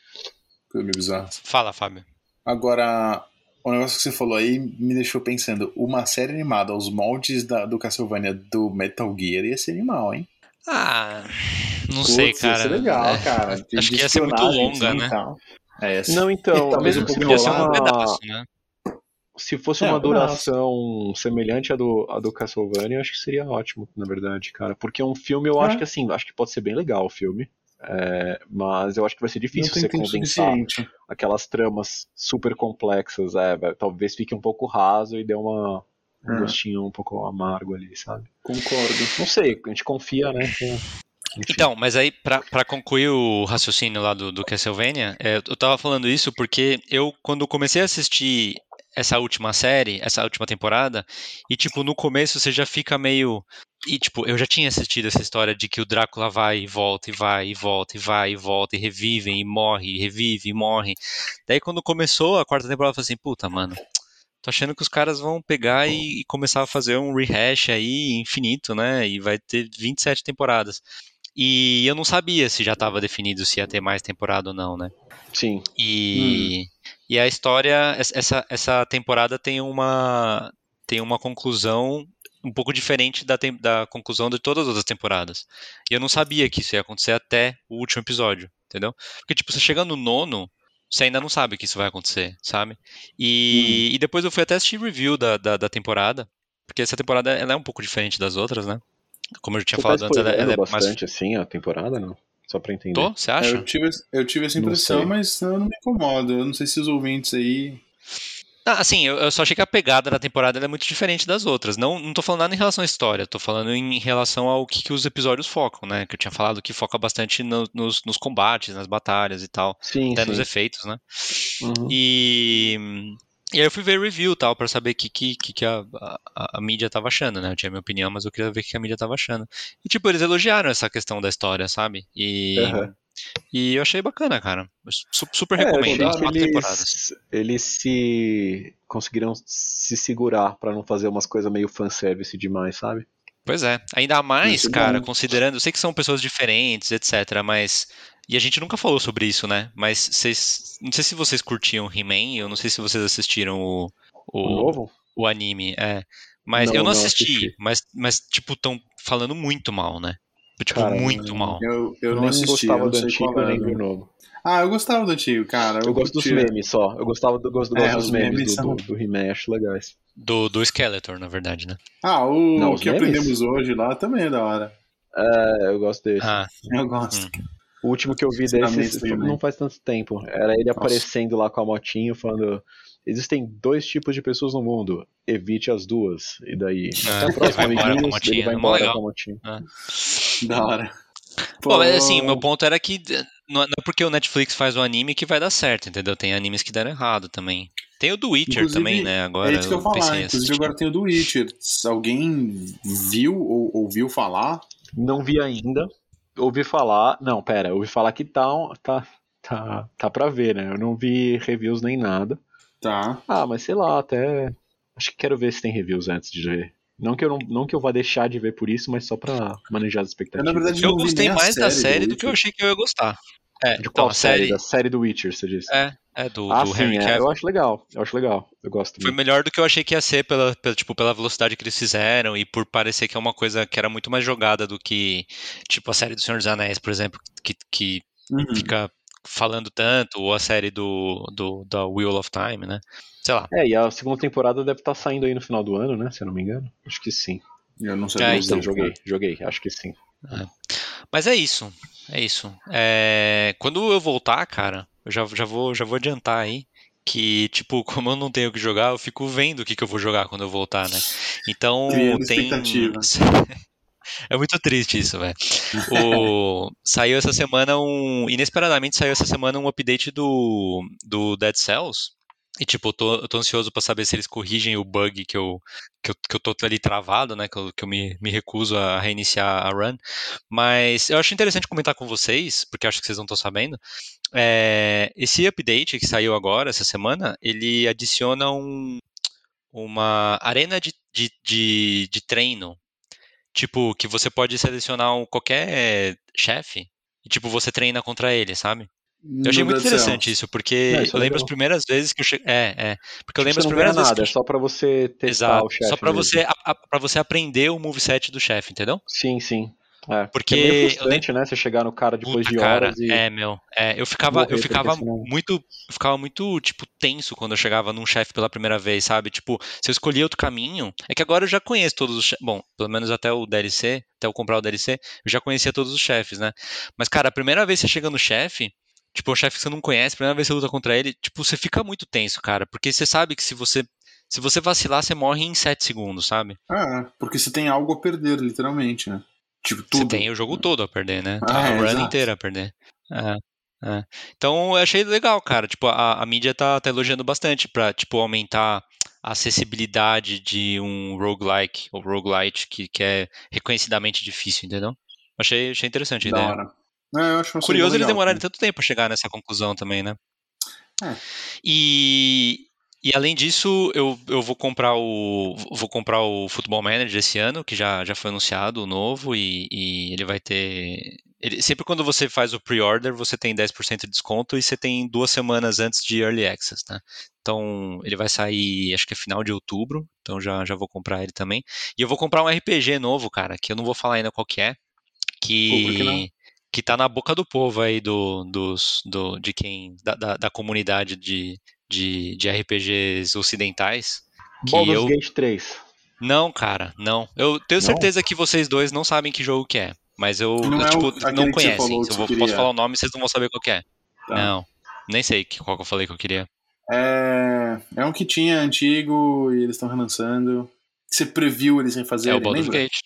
S3: Foi meio bizarro.
S2: Fala, Fábio.
S3: Agora, o negócio que você falou aí me deixou pensando, uma série animada aos moldes da- do Castlevania do Metal Gear ia ser animal, hein?
S2: Ah, não
S3: Putz,
S2: sei,
S3: Ia
S2: cara.
S3: ser legal,
S2: É,
S3: cara.
S2: Acho que ia ser muito longa,
S3: assim,
S2: né?
S3: tal. É, ia ser-
S4: Não, então,
S3: talvez
S4: mesmo
S3: um pouco
S4: fosse
S2: ser um
S4: uma,
S2: pedaço, né?
S4: Se fosse
S3: É,
S4: uma
S3: um
S4: duração semelhante à do, à do Castlevania, eu acho que seria ótimo, na verdade, cara. Porque um filme eu
S3: É.
S4: acho que assim, acho que pode ser bem legal o filme. é, mas eu acho que vai ser difícil você condensar aquelas tramas super complexas. É, talvez fique um pouco raso e dê uma, um
S3: É.
S4: gostinho um pouco amargo ali, sabe?
S3: Concordo.
S4: Não sei, a gente confia, né? que- enfim.
S2: Então, mas aí, pra, pra concluir o raciocínio lá do, do Castlevania, é, eu tava falando isso porque eu, quando comecei a assistir essa última série, essa última temporada, e, tipo, no começo você já fica meio. E, tipo, eu já tinha assistido essa história de que o Drácula vai e volta, e vai e volta, e vai e volta, e revive, e morre, e revive, e morre. Daí, quando começou a quarta temporada, eu falei assim: puta, mano. Tô achando que os caras vão pegar e, e começar a fazer um rehash aí infinito, né? E vai ter 27 temporadas. E eu não sabia se já estava definido se ia ter mais temporada ou não, né?
S4: Sim.
S2: E, e a história, essa, essa temporada tem uma, tem uma conclusão um pouco diferente da, da conclusão de todas as outras temporadas. E eu não sabia que isso ia acontecer até o último episódio, entendeu? Porque, tipo, você chega no nono, você ainda não sabe que isso vai acontecer, sabe? E, e depois eu fui até assistir review da, da, da temporada, porque essa temporada ela é um pouco diferente das outras, né? Como eu já tinha
S4: Você
S2: falado
S4: tá
S2: antes, ela, ela
S4: spoilando
S2: é mais.
S4: bastante assim a temporada, não? Só pra entender.
S2: Tô? Você
S3: É,
S2: acha?
S3: Eu tive, eu tive essa impressão, mas eu não me incomodo. Eu não sei se os ouvintes aí.
S2: Ah, assim, eu, eu só achei que a pegada da temporada ela é muito diferente das outras. Não, não tô falando nada em relação à história, tô falando em relação ao que, que os episódios focam, né? Que eu tinha falado que foca bastante no- nos, nos combates, nas batalhas e tal,
S4: Sim,
S2: até
S4: sim.
S2: nos efeitos, né?
S4: Uhum.
S2: E, E aí eu fui ver review tal, pra saber o que, que, que a, a, a, mídia tava achando, né? Eu tinha minha opinião, mas eu queria ver o que a mídia tava achando. E, tipo, eles elogiaram essa questão da história, sabe? E, uhum. e eu achei bacana, cara. Super é, recomendo.
S4: Quatro eles, temporadas. Eles se conseguiram se segurar para não fazer umas coisas meio fanservice demais, sabe?
S2: Pois é. Ainda mais, Isso cara, considerando. Eu sei que são pessoas diferentes, etc., mas e a gente nunca falou sobre isso, né? Mas vocês. Não sei se vocês curtiam He-Man, eu não sei se vocês assistiram o. O,
S4: o novo?
S2: O anime, é. Mas não, eu não assisti, não assisti, mas, mas, tipo, estão falando muito mal, né? Tipo, cara, muito mal.
S3: Eu, eu não, assisti, gostava eu do antigo nem do novo. Ah, eu gostava do antigo, cara.
S4: Eu, eu gosto curtia. dos memes só. Eu gostava do, gosto, é, dos memes, memes do, do, do He-Man, acho legais.
S2: Do, do Skeletor, na verdade, né?
S3: Ah, o não, que memes? aprendemos hoje lá também é da hora.
S4: É, eu gosto desse.
S2: Ah,
S3: eu gosto. Hum.
S4: O último que eu vi desse não faz tanto tempo. Era ele Nossa. aparecendo lá com a motinho falando. Existem dois tipos de pessoas no mundo. Evite as duas. E daí.
S2: É, até próximo amiguinhos, ele vai embora com a motinha. É.
S3: Da hora.
S2: Pô, mas assim, meu ponto era que não é porque o Netflix faz o anime que vai dar certo, entendeu? Tem animes que deram errado também. Tem o do Witcher inclusive, também, né? Agora
S3: é isso que eu, eu falar. Inclusive agora tem o do Witcher. Alguém viu ou ouviu falar?
S4: Não vi ainda ouvi falar. Não, pera, ouvi falar que tá, tá, tá, tá pra ver, né? Eu não vi reviews nem nada.
S3: Tá.
S4: Ah, mas sei lá, até. Acho que quero ver se tem reviews antes de ver. Não que, eu não, não que eu vá deixar de ver por isso, mas só pra manejar as expectativas. Eu,
S2: na verdade, eu gostei mais da série do, do que eu achei que eu ia gostar.
S4: É, de então, qual então, série? série? Da série do Witcher, você disse.
S2: É, é do,
S4: ah,
S2: do
S4: sim, Henry é, Eu acho legal, eu acho legal. Eu gosto.
S2: Foi melhor do que eu achei que ia ser pela, pela, tipo, pela velocidade que eles fizeram e por parecer que é uma coisa que era muito mais jogada do que, tipo, a série do Senhor dos Anéis, por exemplo, que, que uhum. fica falando tanto, ou a série do, do da Wheel of Time, né? Sei lá.
S4: É, e a segunda temporada deve estar tá saindo aí no final do ano, né? Se eu não me engano. Acho que sim.
S3: Eu não sei.
S4: É, então, joguei, joguei, acho que sim.
S2: É. Mas é isso. É isso. É, quando eu voltar, cara, eu já, já, vou, já vou adiantar aí que, tipo, como eu não tenho o que jogar, eu fico vendo o que, que eu vou jogar quando eu voltar, né? Então, Criando tem. é muito triste isso, velho. O... saiu essa semana um. Inesperadamente saiu essa semana um update do, do Dead Cells. E, tipo, eu tô, eu tô ansioso para saber se eles corrigem o bug que eu, que eu, que eu tô ali travado, né? Que eu, que eu me, me recuso a reiniciar a run. Mas eu acho interessante comentar com vocês, porque acho que vocês não estão sabendo. É, esse update que saiu agora, essa semana, ele adiciona um, uma arena de, de, de, de treino. Tipo, que você pode selecionar um, qualquer chefe e, tipo, você treina contra ele, sabe? Eu achei muito interessante isso, porque é, isso eu lembro as primeiras vezes que eu cheguei. É, é. Porque eu lembro as primeiras vezes. Nada,
S4: que... É só pra você testar
S2: Exato,
S4: o chefe.
S2: Só pra você, pra você aprender o moveset do chefe, entendeu?
S4: Sim, sim. É,
S2: porque é meio
S4: frustrante, né? Você chegar no cara depois Puta, de horas cara, e...
S2: É, meu. É, eu ficava, eu ficava muito, eu ficava muito, tipo, tenso quando eu chegava num chefe pela primeira vez, sabe? Tipo, se eu escolhia outro caminho, é que agora eu já conheço todos os chefes, bom, pelo menos até o DLC, até eu comprar o DLC, eu já conhecia todos os chefes, né? Mas, cara, a primeira vez que você chega no chefe, tipo, o chefe que você não conhece, a primeira vez que você luta contra ele, tipo, você fica muito tenso, cara, porque você sabe que se você se você vacilar, você morre em 7 segundos, sabe?
S3: Ah, porque você tem algo a perder, literalmente, né? Tipo, tudo. Você
S2: tem o jogo todo a perder, né? Ah, a é, run exato. inteira a perder. É, é. Então eu achei legal, cara. Tipo, a, a mídia tá, tá elogiando bastante pra, tipo, aumentar a acessibilidade de um roguelike ou roguelite que, que é reconhecidamente difícil, entendeu? Achei, achei interessante a da ideia.
S3: É,
S2: Curioso eles demorarem tanto tempo a chegar nessa conclusão também, né? É. E, e além disso, eu, eu vou comprar o vou comprar o Football Manager esse ano, que já, já foi anunciado o novo, e, e ele vai ter. Ele, sempre quando você faz o pre-order, você tem 10% de desconto e você tem duas semanas antes de Early Access, né? Então ele vai sair, acho que é final de outubro, então já, já vou comprar ele também. E eu vou comprar um RPG novo, cara, que eu não vou falar ainda qual que é. Que que tá na boca do povo aí do, dos, do, de quem, da, da, da comunidade de, de, de RPGs ocidentais. Que
S4: Baldur's
S2: eu...
S4: Gate 3.
S2: Não, cara, não. Eu tenho certeza não? que vocês dois não sabem que jogo que é. Mas eu, não, eu, é tipo, é não conhecem. Eu vou, posso falar o nome vocês não vão saber qual que é. Tá. Não, nem sei qual que eu falei que eu queria.
S3: É, é um que tinha antigo e eles estão relançando. Você previu eles em fazer?
S2: É o Baldur's Gate.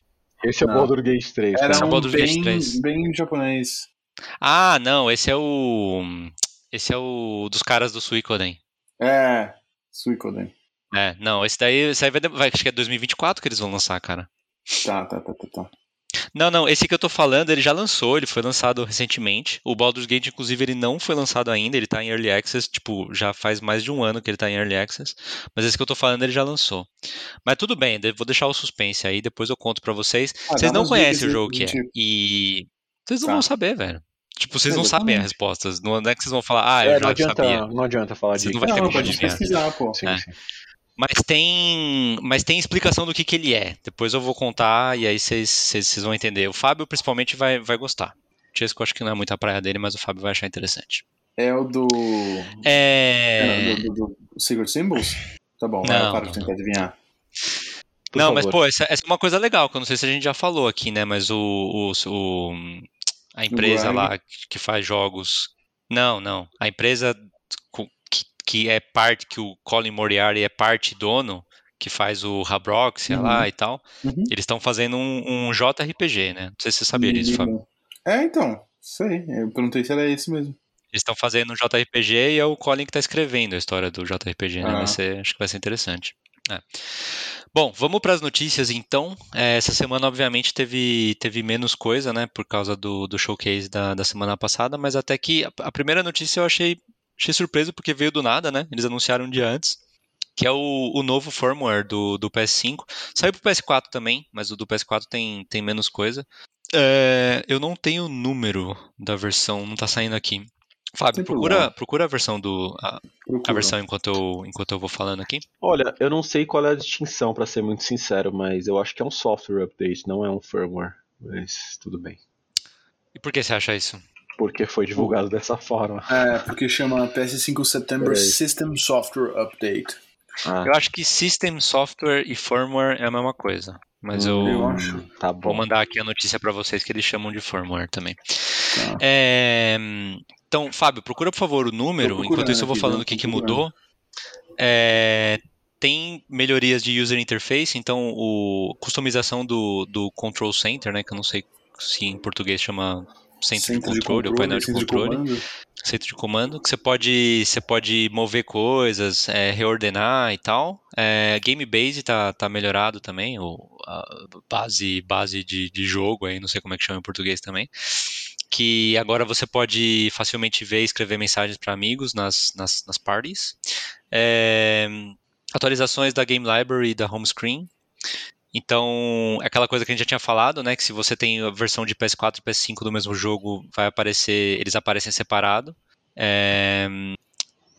S4: Esse é o Baldur's Gate 3.
S3: Era
S4: esse
S3: é o Baldur's bem, Gate 3. bem japonês.
S2: Ah, não, esse é o. Esse é o dos caras do Suicoden.
S3: É. Suicoden.
S2: É, não, esse daí, esse aí vai, vai, acho que é 2024 que eles vão lançar, cara.
S3: Tá, tá, tá, tá, tá.
S2: Não, não, esse que eu tô falando, ele já lançou, ele foi lançado recentemente. O Baldur's Gate, inclusive, ele não foi lançado ainda, ele tá em Early Access, tipo, já faz mais de um ano que ele tá em Early Access. Mas esse que eu tô falando, ele já lançou. Mas tudo bem, vou deixar o suspense aí, depois eu conto para vocês. Ah, vocês não conhecem o jogo que é. E vocês não tá. vão saber, velho. Tipo, vocês não sabem as respostas. Não é que vocês vão falar, ah, eu é, já
S4: não adianta,
S2: sabia.
S4: Não adianta falar disso.
S3: Não, vai não, pode pesquisar, pô. Sim,
S2: é. sim. Mas tem, mas tem explicação do que, que ele é. Depois eu vou contar e aí vocês vão entender. O Fábio principalmente vai, vai gostar. O Chesco acho que não é muito a praia dele, mas o Fábio vai achar interessante.
S3: É o do.
S2: É.
S3: é do, do, do Secret Symbols? Tá bom, não, eu paro de tentar adivinhar.
S2: Por não, favor. mas pô, essa, essa, é uma coisa legal, que eu não sei se a gente já falou aqui, né? Mas o, o, o a empresa lá que faz jogos. Não, não. A empresa que é parte, que o Colin Moriarty é parte dono, que faz o Rabroxia uhum. lá e tal, uhum. eles estão fazendo um, um, JRPG, né? Não sei se você sabia disso, Fábio.
S3: É, então, sei. Eu perguntei se era esse mesmo.
S2: Eles estão fazendo um JRPG e é o Colin que está escrevendo a história do JRPG, né? Ah. Ser, acho que vai ser interessante. É. Bom, vamos para as notícias então. É, essa semana, obviamente, teve, teve menos coisa, né? Por causa do, do showcase da, da semana passada, mas até que a, a primeira notícia eu achei Achei surpreso porque veio do nada, né? Eles anunciaram um dia antes. Que é o, o novo firmware do, do PS5. Saiu pro PS4 também, mas o do PS4 tem, tem menos coisa. É, eu não tenho o número da versão, não tá saindo aqui. Fábio, procura, procura a versão do. A, a, versão enquanto eu, enquanto eu vou falando aqui.
S4: Olha, eu não sei qual é a distinção, para ser muito sincero, mas eu acho que é um software update, não é um firmware. Mas tudo bem.
S2: E por que você acha isso?
S4: porque foi divulgado dessa forma.
S3: É, porque chama PS5 September System Software Update.
S2: Ah. Eu acho que System Software e Firmware é a mesma coisa. Mas hum, eu, eu acho. Tá vou mandar aqui a notícia para vocês que eles chamam de firmware também. Tá. É, então, Fábio, procura por favor o número. Enquanto isso, eu vou falando o que, que mudou. É, tem melhorias de user interface, então o customização do, do control center, né, que eu não sei se em português chama centro, centro de, controle, de controle, o painel de controle, de centro de comando, que você pode, você pode mover coisas, é, reordenar e tal. É, Game Base tá, tá melhorado também, o, a base, base de, de jogo, aí, não sei como é que chama em português também. Que agora você pode facilmente ver e escrever mensagens para amigos nas, nas, nas parties. É, atualizações da Game Library e da Home Screen. Então, aquela coisa que a gente já tinha falado, né? Que se você tem a versão de PS4 e PS5 do mesmo jogo, vai aparecer, eles aparecem separado. É,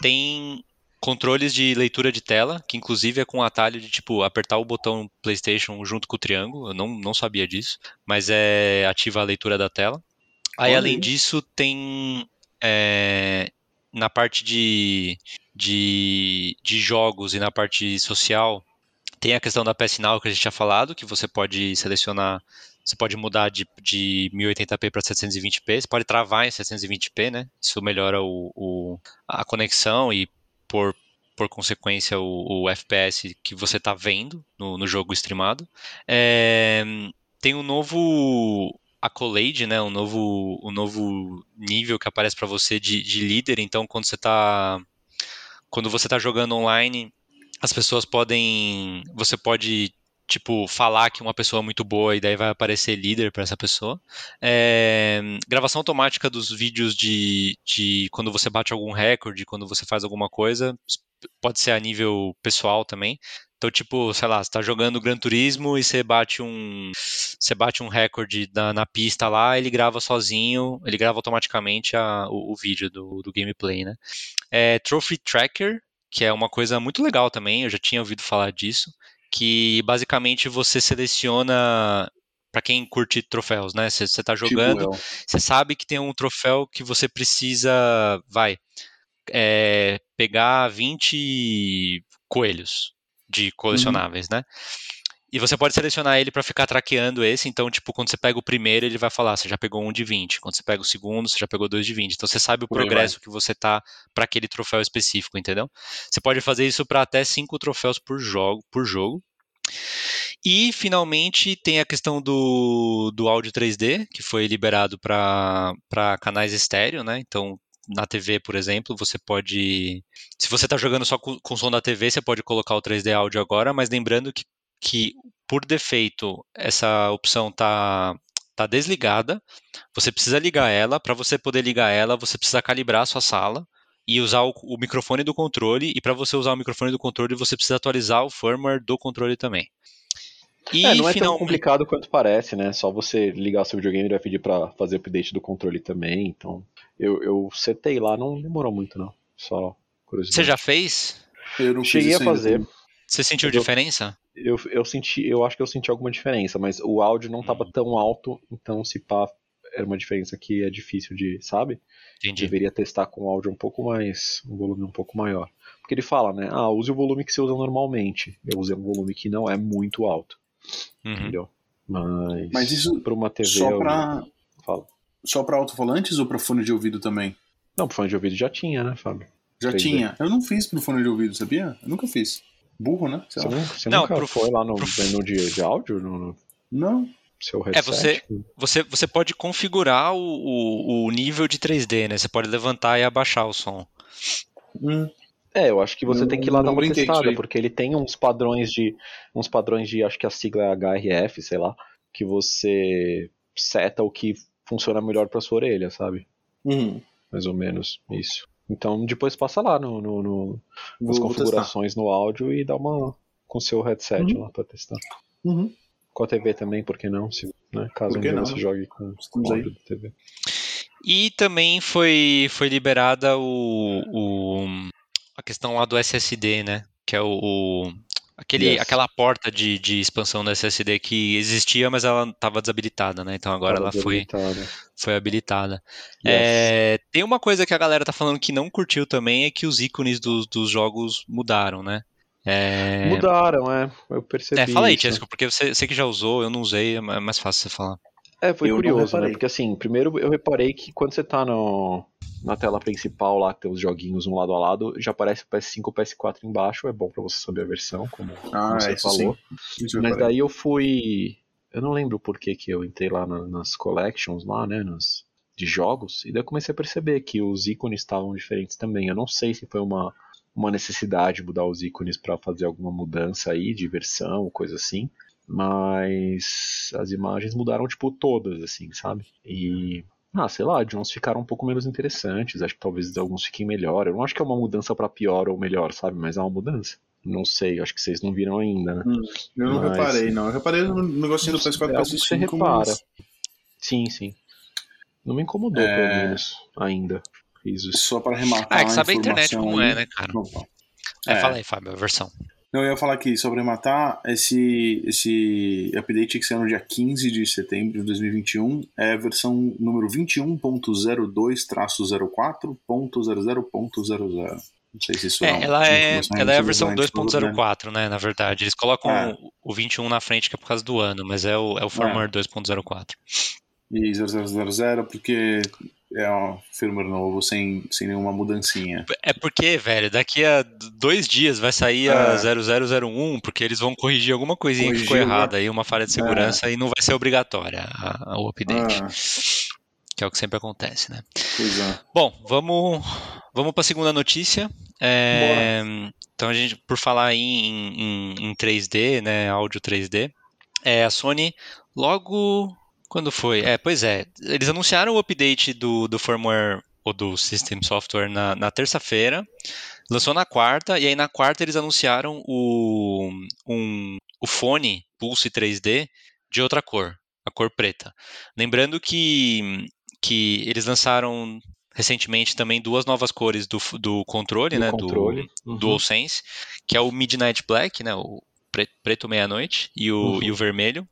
S2: tem controles de leitura de tela, que inclusive é com o atalho de tipo apertar o botão PlayStation junto com o triângulo. Eu não, não sabia disso, mas é ativa a leitura da tela. Aí, além disso, tem é, na parte de, de, de jogos e na parte social tem a questão da PS Now que a gente tinha falado, que você pode selecionar, você pode mudar de, de 1080p para 720p, você pode travar em 720p, né? Isso melhora o, o a conexão e por, por consequência o, o FPS que você está vendo no, no, jogo streamado. É, tem um novo accolade, né? Um novo, um novo nível que aparece para você de, de líder. Então, quando você está quando você está jogando online as pessoas podem. Você pode tipo, falar que uma pessoa é muito boa e daí vai aparecer líder para essa pessoa. É, gravação automática dos vídeos de, de quando você bate algum recorde, quando você faz alguma coisa, pode ser a nível pessoal também. Então, tipo, sei lá, você tá jogando Gran Turismo e você bate um. Você bate um recorde na, na pista lá, ele grava sozinho, ele grava automaticamente a, o, o, vídeo do, do gameplay, né? É, Trophy Tracker, que é uma coisa muito legal também, eu já tinha ouvido falar disso, que basicamente você seleciona para quem curte troféus, né? Você está tipo jogando, você sabe que tem um troféu que você precisa, vai, é, pegar 20 coelhos de colecionáveis, uhum. né? E você pode selecionar ele para ficar traqueando esse. Então, tipo, quando você pega o primeiro, ele vai falar: você já pegou um de 20. Quando você pega o segundo, você já pegou dois de 20. Então, você sabe o Por progresso que você tá para aquele troféu específico, entendeu? Você pode fazer isso para até cinco troféus por jogo. Por jogo. E, finalmente, tem a questão do, do áudio 3D, que foi liberado para canais estéreo, né? Então, na TV, por exemplo, você pode. Se você está jogando só com, com som da TV, você pode colocar o 3D áudio agora, mas lembrando que, que por defeito essa opção tá tá desligada. Você precisa ligar ela. Para você poder ligar ela, você precisa calibrar a sua sala e usar o, o microfone do controle. E para você usar o microfone do controle, você precisa atualizar o firmware do controle também.
S4: E é, não é tão complicado quanto parece, né? Só você ligar o seu videogame e vai pedir para fazer update do controle também. Então, eu, eu setei lá, não demorou muito, não. Só curiosidade.
S2: Você já fez?
S4: Eu não Cheguei a fazer.
S2: Você sentiu eu, diferença?
S4: Eu, eu senti, eu acho que eu senti alguma diferença, mas o áudio não estava hum. tão alto, então se pá, era uma diferença que é difícil de, sabe?
S2: Entendi.
S4: Deveria testar com áudio um pouco mais, um volume um pouco maior. Porque ele fala, né? Ah, use o volume que você usa normalmente. Eu usei um volume que não é muito alto. Uhum. Entendeu? Mas,
S3: Mas isso
S4: para uma TV
S3: só para Fala. Só para alto-falantes ou para fone de ouvido também?
S4: Não, para fone de ouvido já tinha, né, Fábio?
S3: Já tinha. Eu não fiz pro fone de ouvido, sabia? Eu nunca fiz. Burro, né?
S4: Você, não, você não, nunca pro, foi lá no, pro... no de, de áudio? No.
S3: Não.
S4: Seu headset?
S2: É, você, você, você pode configurar o, o, o, nível de 3D, né? Você pode levantar e abaixar o som.
S3: Hum.
S4: É, eu acho que você tem que ir lá dar uma testada, porque ele tem uns padrões de. uns padrões de, acho que a sigla é HRF, sei lá, que você seta o que funciona melhor pra sua orelha, sabe?
S3: Uhum.
S4: Mais ou menos isso. Então depois passa lá no, no, no nas configurações testar. no áudio e dá uma com o seu headset uhum. lá pra testar.
S3: Uhum.
S4: Com a TV também, por que não? Se, né, caso um dia você jogue com, com áudio da TV.
S2: E também foi, foi liberada o, o, a questão lá do SSD, né? Que é o, o aquele, yes. aquela porta de, de expansão do SSD que existia, mas ela estava desabilitada, né? Então agora tava ela foi, foi habilitada. Yes. É, tem uma coisa que a galera tá falando que não curtiu também, é que os ícones do, dos jogos mudaram, né? É...
S4: Mudaram, é. Eu percebi.
S2: É, fala aí, Tiesco, porque você, você que já usou, eu não usei, é mais fácil você falar.
S4: É, foi eu curioso, né? Porque assim, primeiro eu reparei que quando você tá no, na tela principal lá, que tem os joguinhos um lado a lado, já aparece o PS5 e o PS4 embaixo, é bom para você saber a versão, como,
S3: ah,
S4: você falou. Mas daí eu fui. Eu não lembro por que, que eu entrei lá na, nas collections lá, né? Nas, de jogos, e daí eu comecei a perceber que os ícones estavam diferentes também. Eu não sei se foi uma, uma necessidade de mudar os ícones para fazer alguma mudança aí de versão, coisa assim mas as imagens mudaram tipo todas assim, sabe? E ah, sei lá, de uns ficaram um pouco menos interessantes, acho que talvez alguns fiquem melhor. Eu não acho que é uma mudança para pior ou melhor, sabe? Mas é uma mudança. Não sei, acho que vocês não viram ainda, né?
S3: Hum, eu não mas... reparei, não. Eu reparei no negocinho do PS4
S4: é PS5. Você repara. Mas... Sim, sim. Não me incomodou, é... pelo menos, ainda. Isso.
S3: Só para rematar.
S2: Ah, é que sabe a, a internet como é, né, cara? É, é, fala aí, Fábio, a versão.
S3: Não, eu ia falar aqui, sobre matar, esse, esse update que saiu no dia 15 de setembro de 2021 é a versão número 21.02-04.00.00. Não sei se isso
S2: é. é ela é, ela é a versão 2.04, né? Na verdade. Eles colocam é. o 21 na frente que é por causa do ano, mas é o, é o firmware é. 2.04.
S3: E 0000, porque é um firmware novo sem, sem nenhuma mudancinha.
S2: É porque, velho, daqui a dois dias vai sair a 0001, é. porque eles vão corrigir alguma coisinha corrigir, que ficou errada aí, uma falha de segurança, é. e não vai ser obrigatória a, a, o update. Ah. Que é o que sempre acontece, né?
S3: É.
S2: Bom, vamos, vamos para a segunda notícia. É, então, a gente, por falar em, em, em 3D, né, áudio 3D, é, a Sony logo quando foi? É, pois é. Eles anunciaram o update do, do firmware ou do System Software na, na terça-feira. Lançou na quarta, e aí na quarta eles anunciaram o, um, o fone Pulse 3D de outra cor, a cor preta. Lembrando que, que eles lançaram recentemente também duas novas cores do, do controle, do né?
S4: Controle.
S2: Do uhum. DualSense, que é o Midnight Black, né? O preto meia-noite e o, uhum. e o vermelho.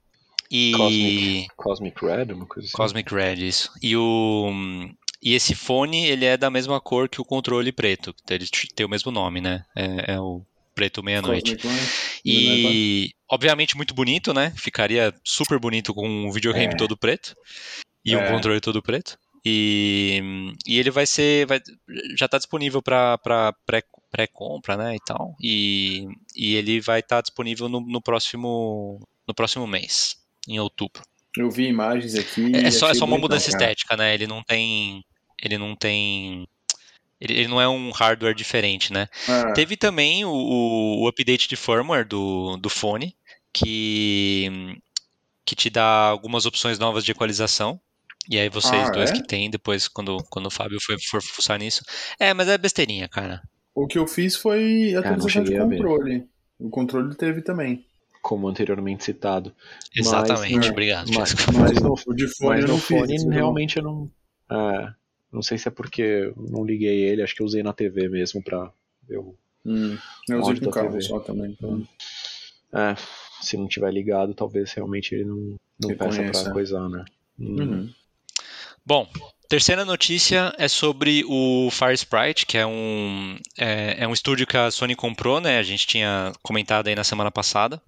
S2: E...
S4: Cosmic, Cosmic Red, uma coisa assim.
S2: Cosmic Red, isso. E, o, e esse fone, ele é da mesma cor que o controle preto. Ele tem o mesmo nome, né? É, é o preto meia-noite. E, obviamente, muito bonito, né? Ficaria super bonito com um videogame é. todo preto e é. um controle todo preto. E, e ele vai ser. Vai, já está disponível para pré-compra, né? E tal. E, e ele vai estar tá disponível no, no, próximo, no próximo mês em outubro.
S3: Eu vi imagens aqui.
S2: É, só, é só uma mudança estética, né? Ele não tem. Ele não tem Ele, ele, não é um hardware diferente, né? É. Teve também o, o, update de firmware do, do fone, que, que te dá algumas opções novas de equalização. E aí vocês ah, dois é? que tem, depois, quando, quando o Fábio for, for fuçar nisso. É, mas é besteirinha, cara.
S1: O que eu fiz foi atualização de controle. O controle teve também.
S4: Como anteriormente citado.
S2: Exatamente,
S4: mas,
S2: obrigado.
S4: Mas, mas, no, o de fone, mas no fone fiz, realmente eu não. É, não sei se é porque eu não liguei ele, acho que eu usei na TV mesmo pra ver o.
S1: Hum, eu usei no carro TV. só também. Então.
S4: É, se não tiver ligado, talvez realmente ele não, não peça pra é. coisar, né?
S2: Hum. Uhum. Bom, terceira notícia é sobre o Fire Sprite, que é um, é, é, um estúdio que a Sony comprou, né? A gente tinha comentado aí na semana passada.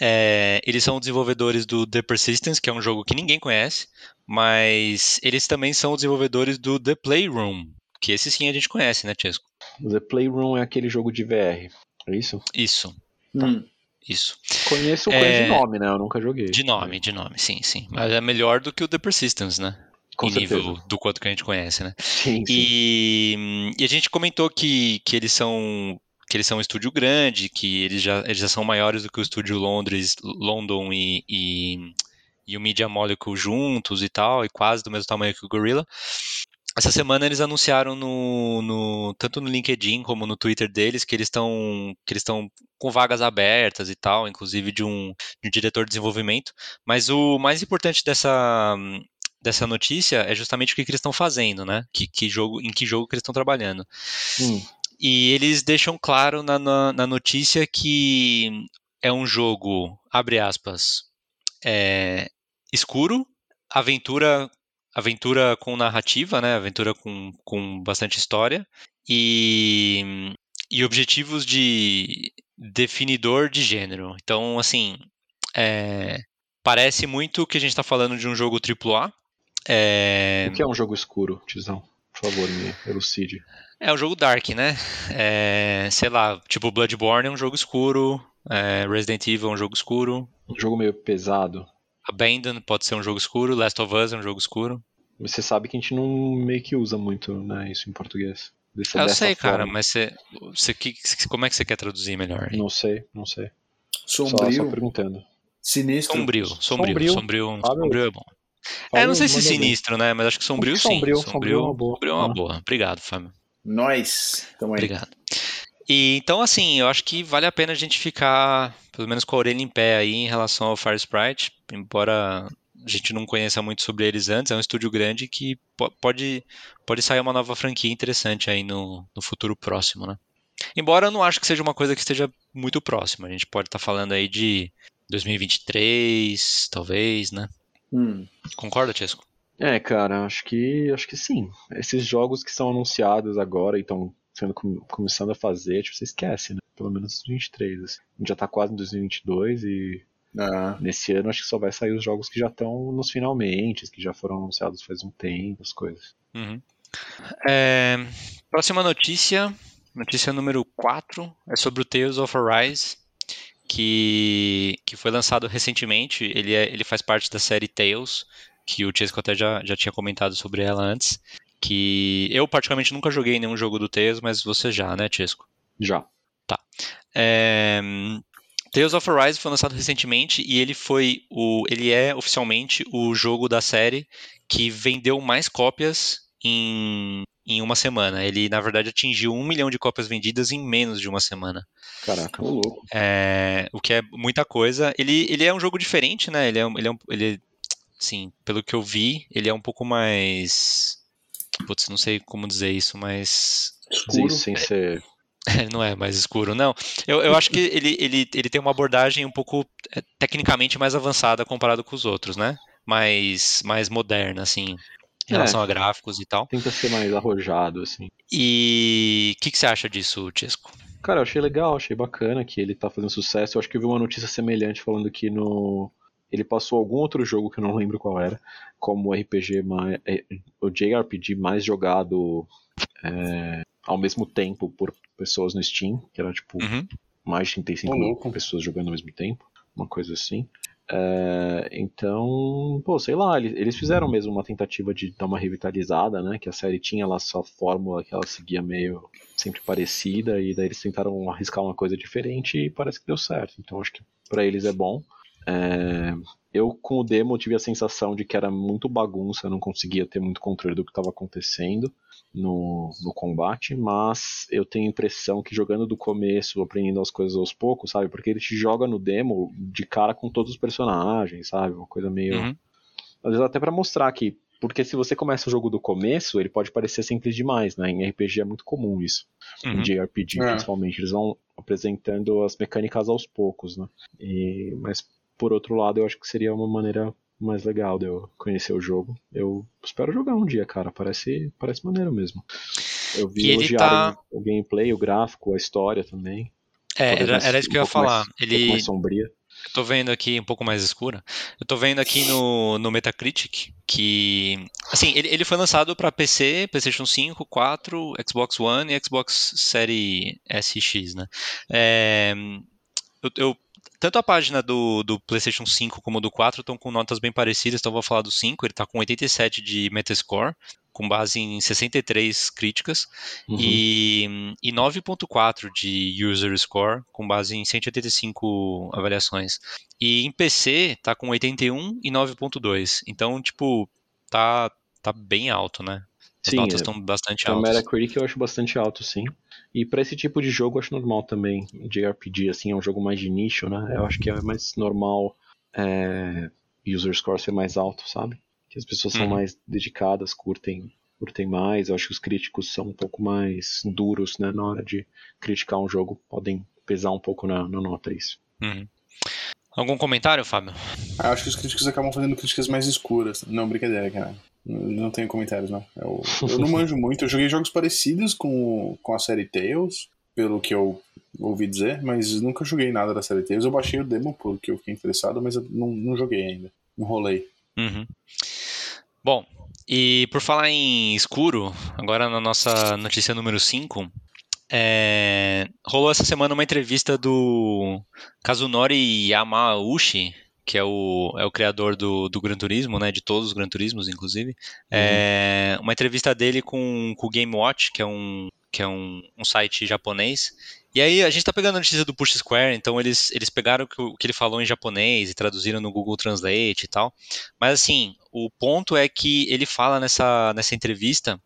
S2: É, eles são desenvolvedores do The Persistence, que é um jogo que ninguém conhece, mas eles também são desenvolvedores do The Playroom, que esse sim a gente conhece, né, Chesco?
S4: The Playroom é aquele jogo de VR, é isso?
S2: Isso.
S1: Tá. Hum.
S2: Isso.
S4: Conheço o é... de nome, né? Eu nunca joguei.
S2: De nome, de nome, sim, sim. Mas é melhor do que o The Persistence, né? Com em certeza. nível do quanto que a gente conhece, né?
S4: Sim, sim.
S2: E, e, a gente comentou que, que eles são que eles são um estúdio grande, que eles já, eles já são maiores do que o estúdio Londres, London e, e, e o Media Molecule juntos e tal, e quase do mesmo tamanho que o Gorilla. Essa semana eles anunciaram no, no, tanto no LinkedIn como no Twitter deles que eles estão que eles estão com vagas abertas e tal, inclusive de um, de um diretor de desenvolvimento. Mas o mais importante dessa dessa notícia é justamente o que, que eles estão fazendo, né? Que, que, jogo, em que jogo que eles estão trabalhando.
S4: Hum.
S2: E eles deixam claro na, na, na, notícia que é um jogo, abre aspas, é, escuro, aventura, aventura com narrativa, né? Aventura com, com bastante história. E, e objetivos de definidor de gênero. Então, assim, é, parece muito que a gente está falando de um jogo AAA, é...
S4: O que é um jogo escuro, Tizão? Por favor, me elucide.
S2: É um jogo dark, né? É, sei lá, tipo Bloodborne é um jogo escuro, é, Resident Evil é um jogo escuro.
S4: Um jogo meio pesado.
S2: Abandon pode ser um jogo escuro, Last of Us é um jogo escuro.
S4: Você sabe que a gente não meio que usa muito né, isso em português.
S2: Dessa, eu sei, forma. cara, mas você, você, que, como é que você quer traduzir melhor?
S4: Não sei, não sei.
S1: Sombrio.
S4: Só, só perguntando.
S1: Sinistro.
S2: Sombrio, sombrio, sombrio, sombrio, sombrio é bom. É, não sei se sinistro, né? Mas acho que sombrio sim. Sombrio, sombrio, sombrio é uma boa. Sombrio é uma boa. Obrigado, Fábio.
S1: Nós. Tamo aí.
S2: Obrigado. E, então, assim, eu acho que vale a pena a gente ficar, pelo menos com a orelha em pé aí em relação ao Fire Sprite, embora a gente não conheça muito sobre eles antes, é um estúdio grande que pode, pode sair uma nova franquia interessante aí no, no futuro próximo, né? Embora eu não acho que seja uma coisa que esteja muito próxima, a gente pode estar tá falando aí de 2023, talvez, né?
S1: Hum.
S2: Concorda, Chesco?
S4: É, cara, acho que acho que sim. Esses jogos que são anunciados agora e estão sendo começando a fazer, tipo, você esquece, né? Pelo menos 2023. Assim. A gente já tá quase em 2022 e ah. nesse ano acho que só vai sair os jogos que já estão nos finalmente, que já foram anunciados faz um tempo, as coisas.
S2: Uhum. É, próxima notícia, notícia número 4, é sobre o Tales of Arise que, que foi lançado recentemente. Ele, é, ele faz parte da série Tales, que o Chesco até já, já tinha comentado sobre ela antes. Que eu, particularmente, nunca joguei nenhum jogo do Tales, mas você já, né, Chesco?
S4: Já.
S2: Tá. É, Tales of Arise foi lançado recentemente e ele foi o. ele é oficialmente o jogo da série que vendeu mais cópias em, em uma semana. Ele, na verdade, atingiu um milhão de cópias vendidas em menos de uma semana.
S4: Caraca, louco.
S2: É, o que é muita coisa. Ele, ele é um jogo diferente, né? Ele é, ele é um. Ele, sim, pelo que eu vi, ele é um pouco mais. Putz, não sei como dizer isso, mas.
S4: Escuro. sem ser.
S2: não é mais escuro, não. Eu, eu acho que ele, ele, ele tem uma abordagem um pouco é, tecnicamente mais avançada comparado com os outros, né? Mais, mais moderna, assim em relação é, a gráficos e tal.
S4: Tenta ser mais arrojado, assim.
S2: E o que, que, você acha disso, Tisco?
S4: Cara, eu achei legal, achei bacana que ele tá fazendo sucesso. Eu acho que eu vi uma notícia semelhante falando que no. Ele passou algum outro jogo que eu não lembro qual era, como o RPG mais. É, o JRPG mais jogado é, ao mesmo tempo por pessoas no Steam, que era tipo
S2: uhum.
S4: mais de 35 mil pessoas jogando ao mesmo tempo, uma coisa assim. É, então, pô, sei lá, eles, eles fizeram mesmo uma tentativa de dar uma revitalizada, né? Que a série tinha lá sua fórmula que ela seguia meio sempre parecida, e daí eles tentaram arriscar uma coisa diferente e parece que deu certo. Então acho que para eles é bom. É, eu com o demo tive a sensação de que era muito bagunça, eu não conseguia ter muito controle do que estava acontecendo no, no combate, mas eu tenho a impressão que jogando do começo, aprendendo as coisas aos poucos, sabe? Porque ele te joga no demo de cara com todos os personagens, sabe? Uma coisa meio. Uhum. Às vezes até para mostrar que. Porque se você começa o jogo do começo, ele pode parecer simples demais, né? Em RPG é muito comum isso. Uhum. Em JRPG, é. principalmente. Eles vão apresentando as mecânicas aos poucos, né? E, mas por outro lado, eu acho que seria uma maneira mais legal de eu conhecer o jogo. Eu espero jogar um dia, cara. Parece, parece maneiro mesmo. Eu vi
S2: tá...
S4: o gameplay, o gráfico, a história também.
S2: É, era, era isso que eu ia falar.
S4: Mais,
S2: ele...
S4: Mais sombria.
S2: Eu tô vendo aqui um pouco mais escura. Eu tô vendo aqui no, no Metacritic que. Assim, ele, ele foi lançado para PC, PlayStation 5, 4, Xbox One e Xbox Series SX, né? É, eu, eu tanto a página do, do PlayStation 5 como do 4 estão com notas bem parecidas, então vou falar do 5, ele está com 87 de Metascore, com base em 63 críticas, uhum. e, e 9.4 de User Score, com base em 185 avaliações. E em PC tá com 81 e 9.2, então, tipo, tá, tá bem alto, né? As sim, notas estão é, bastante altas.
S4: A Metacritic eu acho bastante alto, sim. E para esse tipo de jogo eu acho normal também. JRPG, assim, é um jogo mais de nicho, né? Eu acho que é mais normal é, user score ser mais alto, sabe? Que as pessoas uhum. são mais dedicadas, curtem, curtem mais. Eu acho que os críticos são um pouco mais duros, né? Na hora de criticar um jogo, podem pesar um pouco na, na nota isso.
S2: Uhum. Algum comentário, Fábio?
S3: Ah, acho que os críticos acabam fazendo críticas mais escuras. Não, brincadeira, cara. Não tenho comentários, não. Eu, eu não manjo muito. Eu joguei jogos parecidos com, com a série Tales, pelo que eu ouvi dizer, mas nunca joguei nada da série Tales. Eu baixei o demo porque eu fiquei interessado, mas eu não, não joguei ainda. Não rolei.
S2: Uhum. Bom, e por falar em escuro, agora na nossa notícia número 5, é, rolou essa semana uma entrevista do Kazunori Yamauchi, que é o, é o criador do, do Gran Turismo, né, de todos os Gran Turismos, inclusive. Uhum. É, uma entrevista dele com, com o Game Watch, que é um, que é um, um site japonês. E aí a gente tá pegando a notícia do Push Square, então eles, eles pegaram o que, o que ele falou em japonês e traduziram no Google Translate e tal. Mas assim, o ponto é que ele fala nessa, nessa entrevista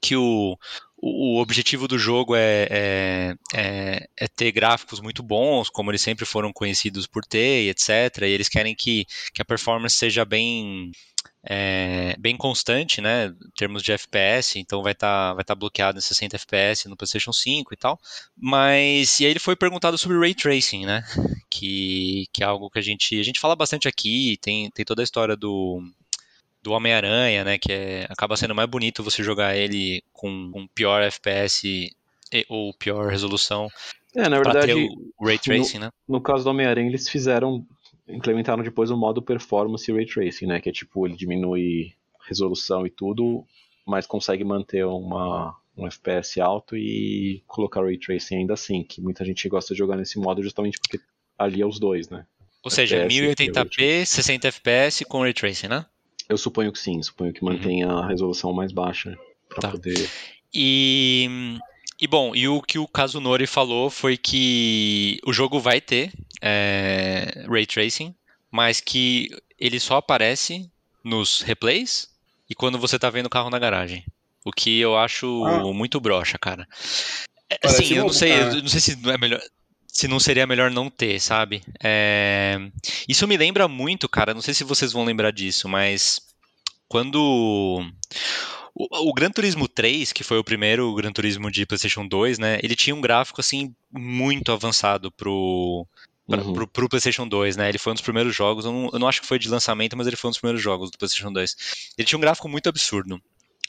S2: que o, o objetivo do jogo é, é, é, é, ter gráficos muito bons, como eles sempre foram conhecidos por ter, e etc. E eles querem que, que a performance seja bem, é, bem constante, né, em termos de FPS, então vai estar tá, vai tá bloqueado em 60 FPS no PlayStation 5 e tal. Mas, e aí ele foi perguntado sobre Ray Tracing, né, que, que é algo que a gente, a gente fala bastante aqui, tem, tem toda a história do do Homem-Aranha, né? Que é, acaba sendo mais bonito você jogar ele com, com pior FPS e, ou pior resolução.
S4: É, na verdade,
S2: o Ray Tracing,
S4: no,
S2: né?
S4: No caso do Homem-Aranha, eles fizeram, implementaram depois o modo Performance Ray Tracing, né? Que é tipo, ele diminui resolução e tudo, mas consegue manter uma, um FPS alto e colocar Ray Tracing ainda assim, que muita gente gosta de jogar nesse modo justamente porque ali é os dois, né?
S2: Ou seja, 1080p, 60 FPS com Ray Tracing, né?
S4: Eu suponho que sim, suponho que mantenha uhum. a resolução mais baixa para tá. poder.
S2: E, e bom, e o que o Kazunori falou foi que o jogo vai ter é, ray tracing, mas que ele só aparece nos replays e quando você tá vendo o carro na garagem. O que eu acho ah. muito broxa, cara. É, assim, eu não sei, eu não sei se é melhor se não seria melhor não ter, sabe? É... Isso me lembra muito, cara, não sei se vocês vão lembrar disso, mas quando o, o Gran Turismo 3, que foi o primeiro Gran Turismo de PlayStation 2, né? Ele tinha um gráfico assim muito avançado pro Pra, uhum. pro, pro, PlayStation 2, né? Ele foi um dos primeiros jogos, eu não, eu não, acho que foi de lançamento, mas ele foi um dos primeiros jogos do PlayStation 2. Ele tinha um gráfico muito absurdo.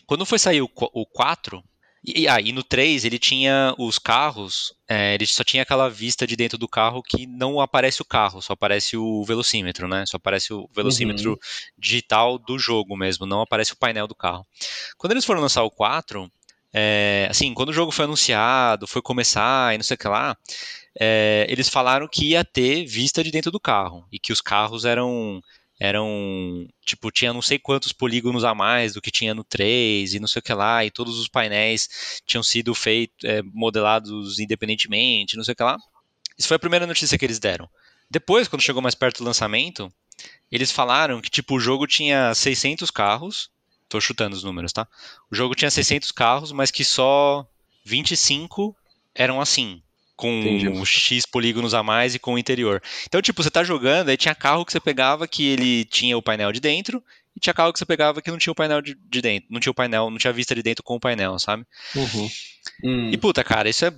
S2: Quando foi sair o, o 4, e, ah, e no 3 ele tinha os carros, é, ele só tinha aquela vista de dentro do carro que não aparece o carro, só aparece o velocímetro, né? Só aparece o velocímetro uhum. digital do jogo mesmo, não aparece o painel do carro. Quando eles foram lançar o 4, é, assim, quando o jogo foi anunciado, foi começar e não sei o que lá, é, eles falaram que ia ter vista de dentro do carro e que os carros eram eram, tipo, tinha não sei quantos polígonos a mais do que tinha no 3 e não sei o que lá, e todos os painéis tinham sido feitos, é, modelados independentemente, não sei o que lá. Isso foi a primeira notícia que eles deram. Depois, quando chegou mais perto do lançamento, eles falaram que, tipo, o jogo tinha 600 carros, tô chutando os números, tá? O jogo tinha 600 carros, mas que só 25 eram assim, com Entendi. X polígonos a mais e com o interior. Então, tipo, você tá jogando, aí tinha carro que você pegava que ele tinha o painel de dentro, e tinha carro que você pegava que não tinha o painel de, de dentro, não tinha o painel, não tinha vista de dentro com o painel, sabe?
S4: Uhum.
S2: Hum. E puta, cara, isso é,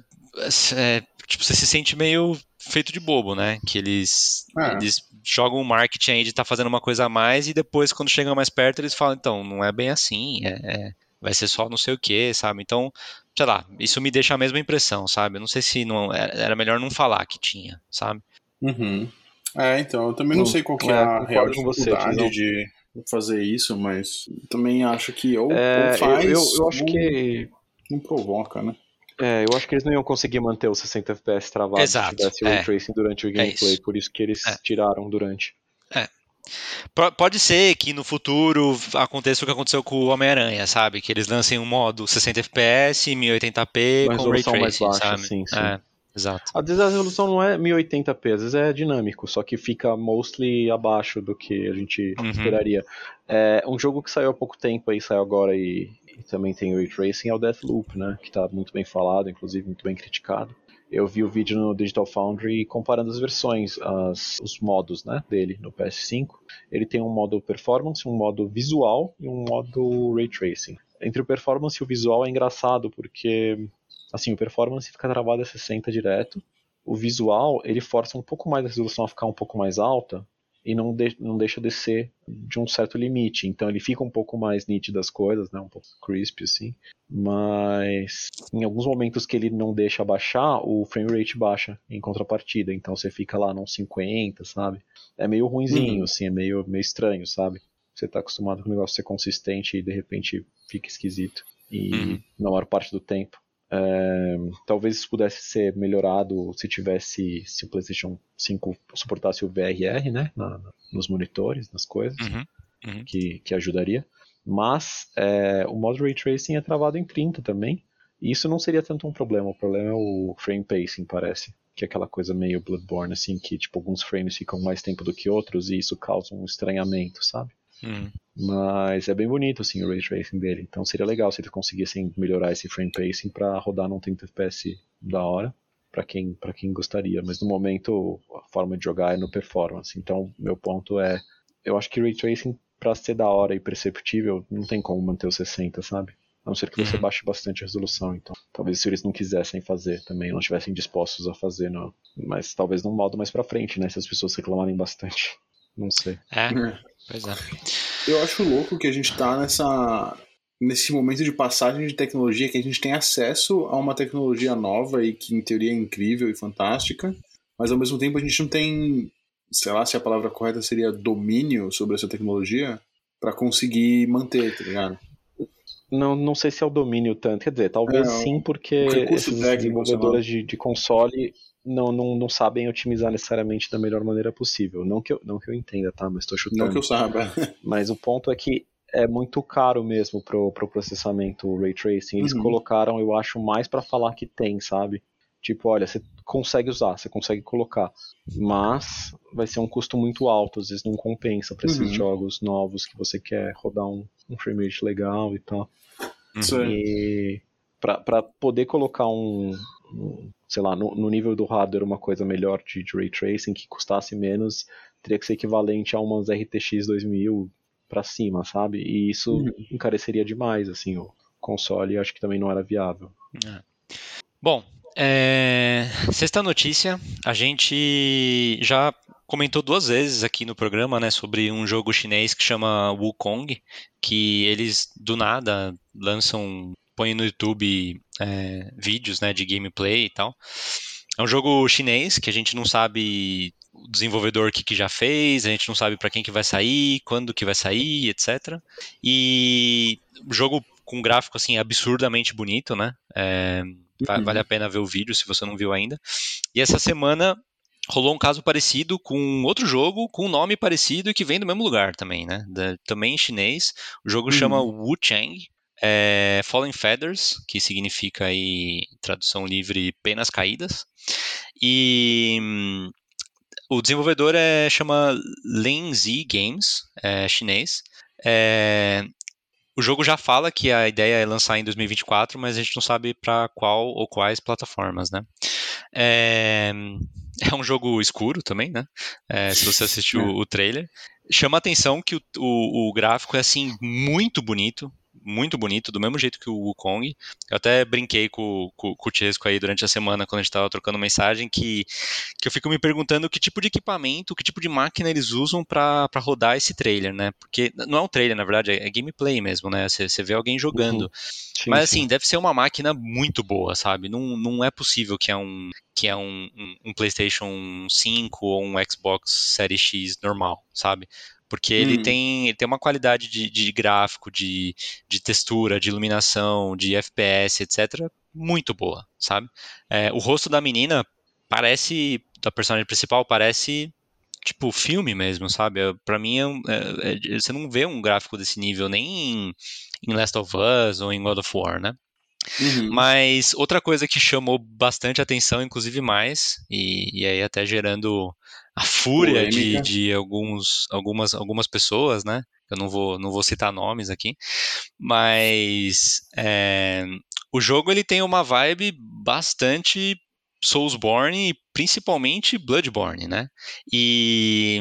S2: é, Tipo, você se sente meio feito de bobo, né? Que eles, é. eles jogam o marketing aí de estar tá fazendo uma coisa a mais e depois, quando chegam mais perto, eles falam, então, não é bem assim, é, é vai ser só não sei o que, sabe? Então, sei lá, isso me deixa a mesma impressão, sabe? Eu não sei se não era melhor não falar que tinha, sabe?
S1: Uhum. É, então, eu também não, não sei qual que é, é a real dificuldade você, de fazer isso, mas também acho que ou, é, ou faz.
S4: Eu, eu, eu acho ou que.
S1: Não provoca, né?
S4: É, eu acho que eles não iam conseguir manter os 60 FPS travados
S2: Exato,
S4: se tivesse
S2: é.
S4: ray tracing durante o é gameplay, é por isso que eles é. tiraram durante.
S2: É. Pode ser que no futuro aconteça o que aconteceu com o Homem-Aranha, sabe? Que eles lancem um modo 60 FPS, 1080p
S4: Uma
S2: com ray tracing,
S4: mais baixa,
S2: sabe?
S4: Sim, sim.
S2: É, exato.
S4: Às vezes a resolução não é 1080p, às vezes é dinâmico, só que fica mostly abaixo do que a gente uhum. esperaria. É, um jogo que saiu há pouco tempo aí, saiu agora e, e também tem o Ray Tracing é o Deathloop, né? Que está muito bem falado, inclusive muito bem criticado. Eu vi o vídeo no Digital Foundry comparando as versões, as, os modos né, dele no PS5. Ele tem um modo performance, um modo visual e um modo ray tracing. Entre o performance e o visual é engraçado porque assim, o performance fica travado a 60 direto. O visual, ele força um pouco mais a resolução a ficar um pouco mais alta, e não, de, não deixa descer de um certo limite. Então ele fica um pouco mais nítido as coisas, né? Um pouco crisp assim. Mas em alguns momentos que ele não deixa baixar, o frame rate baixa em contrapartida. Então você fica lá num 50, sabe? É meio ruinzinho, uhum. assim, é meio, meio estranho, sabe? Você tá acostumado com o negócio ser consistente e de repente fica esquisito. E uhum. na maior parte do tempo. É, talvez isso pudesse ser melhorado se tivesse se o PlayStation 5 suportasse o VRR, né, na, nos monitores, nas coisas,
S2: uhum, uhum.
S4: Que, que ajudaria. Mas é, o modo Ray Tracing é travado em 30 também, e isso não seria tanto um problema. O problema é o frame pacing, parece, que é aquela coisa meio Bloodborne, assim, que tipo alguns frames ficam mais tempo do que outros e isso causa um estranhamento, sabe?
S2: Uhum.
S4: Mas é bem bonito assim, o ray tracing dele. Então seria legal se eles conseguissem melhorar esse frame pacing para rodar num 30 FPS da hora para quem para quem gostaria. Mas no momento a forma de jogar é no performance. Então meu ponto é, eu acho que ray tracing para ser da hora e perceptível não tem como manter o 60, sabe? A não ser que você uhum. baixe bastante a resolução. Então, talvez se eles não quisessem fazer também, não estivessem dispostos a fazer, não. Mas talvez num modo mais para frente, né? Se as pessoas reclamarem bastante. Não sei.
S2: É. Pois é.
S1: Eu acho louco que a gente tá nessa nesse momento de passagem de tecnologia que a gente tem acesso a uma tecnologia nova e que em teoria é incrível e fantástica, mas ao mesmo tempo a gente não tem, sei lá se a palavra correta seria domínio sobre essa tecnologia para conseguir manter, tá ligado?
S4: Não, não sei se é o domínio tanto, quer dizer, talvez é, sim, porque esses desenvolvedores de, de console não, não, não sabem otimizar necessariamente da melhor maneira possível. Não que eu, não que eu entenda, tá? Mas estou chutando.
S1: Não que eu saiba.
S4: Mas o ponto é que é muito caro mesmo pro, pro processamento Ray Tracing. Eles uhum. colocaram, eu acho, mais para falar que tem, sabe? Tipo, olha, você consegue usar, você consegue colocar, mas vai ser um custo muito alto, às vezes não compensa para esses uhum. jogos novos que você quer rodar um, um frame rate legal e tal.
S1: Uhum.
S4: E para poder colocar um, um sei lá, no, no, nível do hardware uma coisa melhor de, de, ray tracing que custasse menos, teria que ser equivalente a umas RTX 2000 para cima, sabe? E isso uhum. encareceria demais, assim, o console, acho que também não era viável.
S2: É. Bom, é... sexta notícia, a gente já comentou duas vezes aqui no programa, né, sobre um jogo chinês que chama Wukong, que eles do nada lançam põe no YouTube é, vídeos né, de gameplay e tal. É um jogo chinês que a gente não sabe o desenvolvedor que, que já fez, a gente não sabe para quem que vai sair, quando que vai sair, etc. E jogo com gráfico assim absurdamente bonito, né? É, uhum. vale a pena ver o vídeo se você não viu ainda. E essa semana rolou um caso parecido com outro jogo, com um nome parecido e que vem do mesmo lugar também, né? Da, também em chinês. O jogo uhum. chama Wu Chang. É Fallen Feathers, que significa aí, tradução livre, penas caídas. E hum, o desenvolvedor é, chama Linzi Games, é chinês. É, o jogo já fala que a ideia é lançar em 2024, mas a gente não sabe para qual ou quais plataformas, né? É, é um jogo escuro também, né? É, se você assistiu é. o trailer. Chama a atenção que o, o, o, gráfico é assim muito bonito, muito bonito, do mesmo jeito que o Wukong. Eu até brinquei com, com, com o Chesco aí durante a semana, quando a gente estava trocando mensagem, que, que eu fico me perguntando que tipo de equipamento, que tipo de máquina eles usam para rodar esse trailer, né? Porque não é um trailer, na verdade, é, é gameplay mesmo, né? Você vê alguém jogando. Uhum. Sim, Mas assim, sim. deve ser uma máquina muito boa, sabe? Não, não é possível que é um que é um, um, um PlayStation 5 ou um Xbox Series X normal, sabe? Porque ele, hum. tem, ele tem uma qualidade de, de gráfico, de, de textura, de iluminação, de FPS, etc., muito boa, sabe? É, o rosto da menina parece, da personagem principal, parece tipo filme mesmo, sabe? Para mim, é, é, é, você não vê um gráfico desse nível nem em, em Last of Us ou em God of War, né? Uhum. Mas outra coisa que chamou bastante atenção, inclusive mais, e, e aí até gerando a fúria de, de, alguns, algumas, algumas pessoas, né? Eu não vou, não vou citar nomes aqui, mas é, o jogo ele tem uma vibe bastante Soulsborne e principalmente Bloodborne, né? E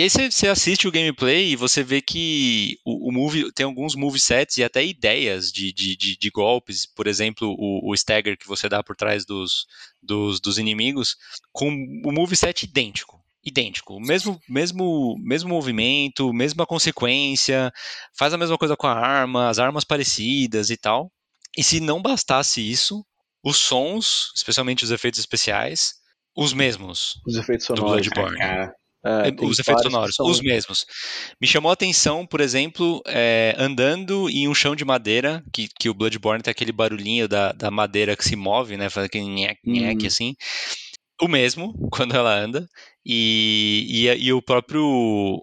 S2: e aí você, assiste o gameplay e você vê que o, o movie tem alguns movesets e até ideias de, de, de, de golpes, por exemplo, o, o, stagger que você dá por trás dos, dos, dos inimigos, com o moveset idêntico idêntico, o mesmo, mesmo, mesmo movimento, mesma consequência, faz a mesma coisa com a arma, as armas parecidas e tal. E se não bastasse isso, os sons, especialmente os efeitos especiais, os mesmos.
S4: Os efeitos sonoros. Do Bloodborne.
S2: É, é, os efeitos sonoros, são... os mesmos. Me chamou a atenção, por exemplo, é, andando em um chão de madeira, que, que o Bloodborne tem aquele barulhinho da, da madeira que se move, né? Faz aquele nhec, nhec, hum. assim. O mesmo, quando ela anda. E, e, e o próprio.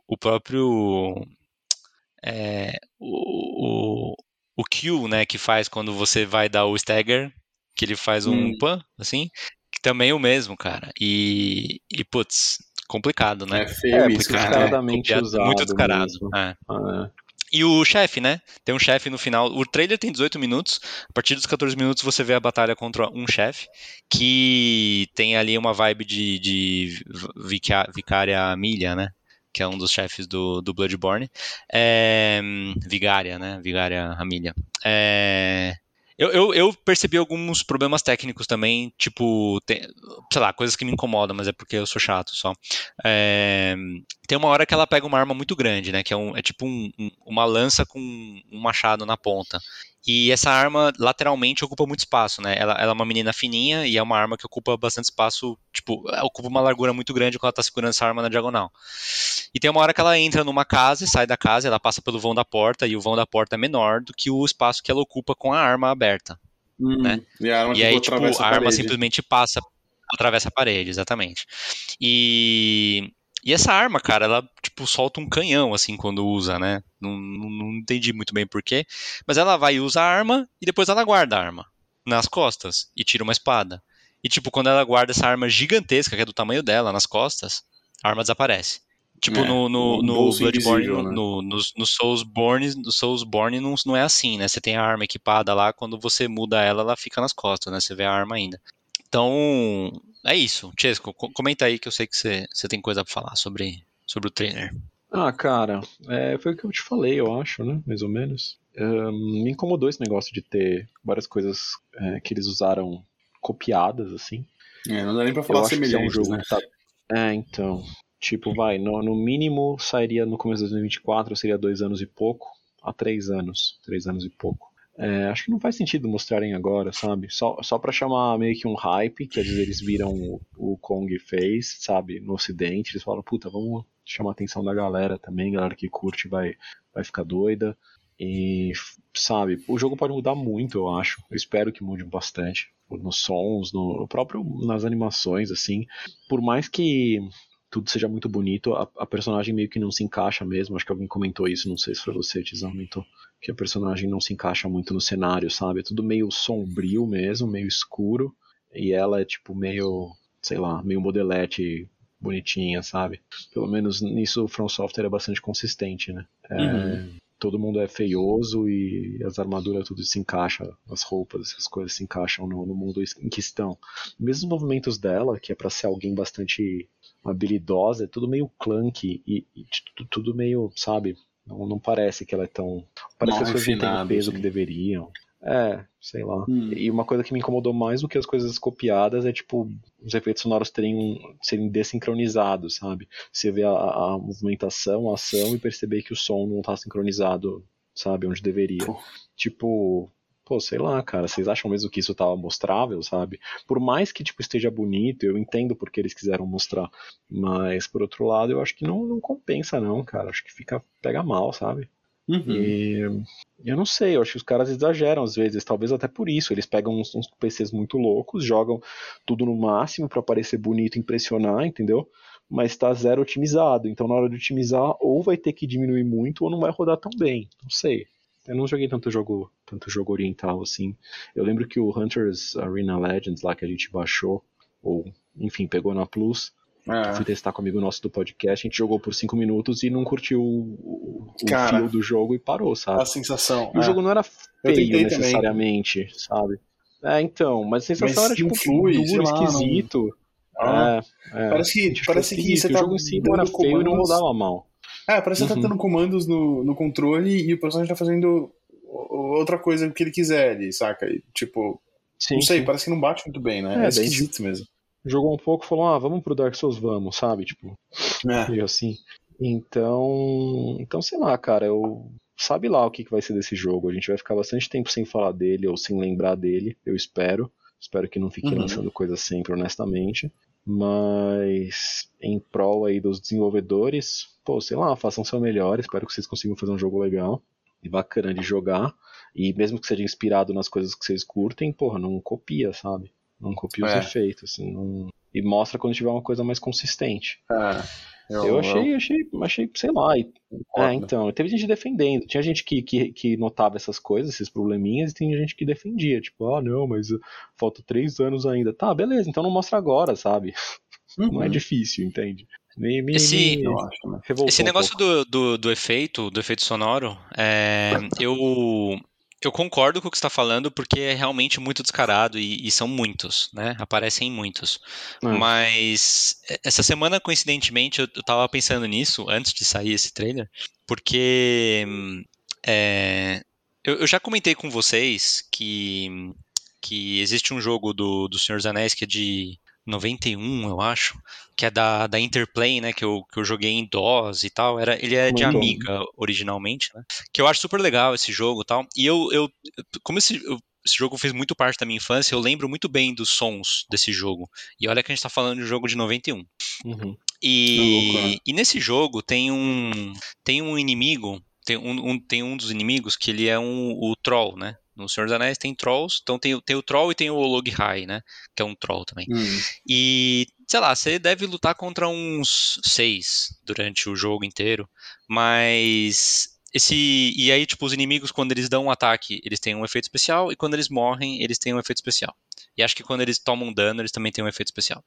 S2: O próprio. É, o, o, o kill, né, que faz quando você vai dar o stagger, que ele faz um hum. pan, assim, que também é o mesmo, cara. E, e putz, complicado, né?
S4: É feio é, isso, descaradamente é, usado.
S2: Muito descarado. É. Ah, é. E o chefe, né? Tem um chefe no final. O trailer tem 18 minutos. A partir dos 14 minutos você vê a batalha contra um chefe que tem ali uma vibe de, de Vicária Milha, né? Que é um dos chefes do, do Bloodborne. É, Vigária, né? Vigária Amília. É, eu, eu, eu, percebi alguns problemas técnicos também, tipo, tem, sei lá, coisas que me incomodam, mas é porque eu sou chato só. É, tem uma hora que ela pega uma arma muito grande, né? Que é, um, é tipo um, um, uma lança com um machado na ponta. E essa arma lateralmente ocupa muito espaço, né? Ela, ela, é uma menina fininha e é uma arma que ocupa bastante espaço, tipo, ocupa uma largura muito grande quando ela tá segurando essa arma na diagonal. E tem uma hora que ela entra numa casa e sai da casa, ela passa pelo vão da porta e o vão da porta é menor do que o espaço que ela ocupa com a arma aberta. Hum, né? E, a arma, e aí, tipo, a, a arma simplesmente passa, atravessa a parede, exatamente. E e essa arma, cara, ela, tipo, solta um canhão, assim, quando usa, né? Não, não, não entendi muito bem porquê. Mas ela vai e usa a arma e depois ela guarda a arma nas costas e tira uma espada. E, tipo, quando ela guarda essa arma gigantesca, que é do tamanho dela, nas costas, a arma desaparece. Tipo, é, no, no, no Bloodborne, né? no, no, no, Soulsborne, no Soulsborne não, não é assim, né? Você tem a arma equipada lá, quando você muda ela, ela fica nas costas, né? Você vê a arma ainda. Então, é isso. Chesco, comenta aí que eu sei que você, tem coisa pra falar sobre, sobre o trainer.
S4: Ah, cara, é, foi o que eu te falei, eu acho, né? Mais ou menos. Um, me incomodou esse negócio de ter várias coisas é, que eles usaram copiadas, assim.
S1: É, não dá nem pra falar semelhante, é um jogo
S4: né? tá... É, então. Tipo, vai, no, no mínimo sairia no começo de 2024, seria dois anos e pouco, a três anos. Três anos e pouco. É, acho que não faz sentido mostrarem agora, sabe? Só, só pra chamar meio que um hype, que às vezes eles viram o, o Kong fez, sabe? No ocidente, eles falam, puta, vamos chamar a atenção da galera também, galera que curte vai, vai ficar doida. E, sabe, o jogo pode mudar muito, eu acho. Eu espero que mude bastante. Nos sons, no, no próprio nas animações, assim. Por mais que tudo seja muito bonito, a, a, personagem meio que não se encaixa mesmo. Acho que alguém comentou isso, não sei se foi você, Tizão, comentou. Que a personagem não se encaixa muito no cenário, sabe? É tudo meio sombrio mesmo, meio escuro. E ela é tipo meio, sei lá, meio modelete bonitinha, sabe? Pelo menos nisso o From Software é bastante consistente, né? É, uhum. Todo mundo é feioso e as armaduras tudo se encaixa, as roupas, essas coisas se encaixam no, no mundo em que estão. Mesmo os movimentos dela, que é para ser alguém bastante habilidosa, é tudo meio clunky e, e tudo meio, sabe? Não, não parece que ela é tão. Parece Mal que as coisas não têm o peso sim. que deveriam. É, sei lá. Hum. E uma coisa que me incomodou mais do que as coisas copiadas é, tipo, os efeitos sonoros terem, serem desincronizados, sabe? Você vê a, a movimentação, a ação e perceber que o som não tá sincronizado, sabe? Onde deveria. Pô. Tipo, pô, sei lá, cara, vocês acham mesmo que isso tava mostrável, sabe? Por mais que, tipo, esteja bonito, eu entendo porque eles quiseram mostrar, mas, por outro lado, eu acho que não, não compensa não, cara, acho que fica, pega mal, sabe? Uhum. E eu não sei, eu acho que os caras exageram às vezes, talvez até por isso. Eles pegam uns, uns PCs muito loucos, jogam tudo no máximo para parecer bonito, impressionar, entendeu? Mas está zero otimizado. Então na hora de otimizar, ou vai ter que diminuir muito, ou não vai rodar tão bem. Não sei. Eu não joguei tanto jogo, tanto jogo oriental assim. Eu lembro que o Hunters Arena Legends lá que a gente baixou, ou enfim, pegou na Plus, é. Fui testar com um amigo nosso do podcast, a gente jogou por 5 minutos e não curtiu o, o Cara, fio do jogo e parou, sabe?
S3: A sensação.
S4: E é. o jogo não era feio necessariamente, também. sabe? É, então, mas a sensação mas era tipo flui, duro, lá, esquisito.
S3: Ah, é, é, parece que, parece que você
S4: tá o jogo em si não era feio e não rodava mal.
S3: É, parece que tá uhum. tá dando comandos no, no controle e o personagem tá fazendo outra coisa que ele quiser ali, saca? E, tipo, sim, não sei, sim. parece que não bate muito bem, né? É, é esquisito mesmo
S4: jogou um pouco e falou, ah, vamos pro Dark Souls, vamos, sabe? Tipo, é. meio assim. Então, então sei lá, cara, eu sabe lá o que, que vai ser desse jogo. A gente vai ficar bastante tempo sem falar dele ou sem lembrar dele, eu espero. Espero que não fique uhum. lançando coisas sempre, honestamente. Mas em prol aí dos desenvolvedores, pô, sei lá, façam seu melhor. Espero que vocês consigam fazer um jogo legal e bacana de jogar. E mesmo que seja inspirado nas coisas que vocês curtem, porra, não copia, sabe? Não copia os é. efeitos, assim, não... e mostra quando tiver uma coisa mais consistente.
S3: É,
S4: eu, eu, achei, eu... achei, achei, sei lá. E... É, então, teve gente defendendo. Tinha gente que, que, que, notava essas coisas, esses probleminhas, e tinha gente que defendia. Tipo, ah, não, mas falta três anos ainda. Tá, beleza, então não mostra agora, sabe? Uhum. Não é difícil, entende?
S2: Me, me, esse, me esse negócio um do, do, do, efeito, do efeito sonoro, é, eu eu concordo com o que você está falando, porque é realmente muito descarado e, e são muitos, né? Aparecem muitos. É. Mas essa semana, coincidentemente, eu, estava pensando nisso antes de sair esse trailer, porque é, eu, eu, já comentei com vocês que, que existe um jogo do, do Senhor dos Anéis que é de 91, eu acho, que é da, da Interplay, né, que eu, que eu joguei em DOS e tal, era, ele é de Amiga originalmente, né, que eu acho super legal esse jogo e tal, e eu, eu como esse, eu, esse jogo fez muito parte da minha infância, eu lembro muito bem dos sons desse jogo, e olha que a gente tá falando de um jogo de 91. Uhum. E, é e nesse jogo tem um, tem um inimigo, tem um, um, tem um dos inimigos que ele é um, o Troll, né, no Senhor dos Anéis tem trolls, então tem, tem o troll e tem o Olog High, né? Que é um troll também. Hum. E, sei lá, você deve lutar contra uns seis durante o jogo inteiro, mas esse e aí tipo os inimigos quando eles dão um ataque eles têm um efeito especial e quando eles morrem eles têm um efeito especial e acho que quando eles tomam dano eles também têm um efeito especial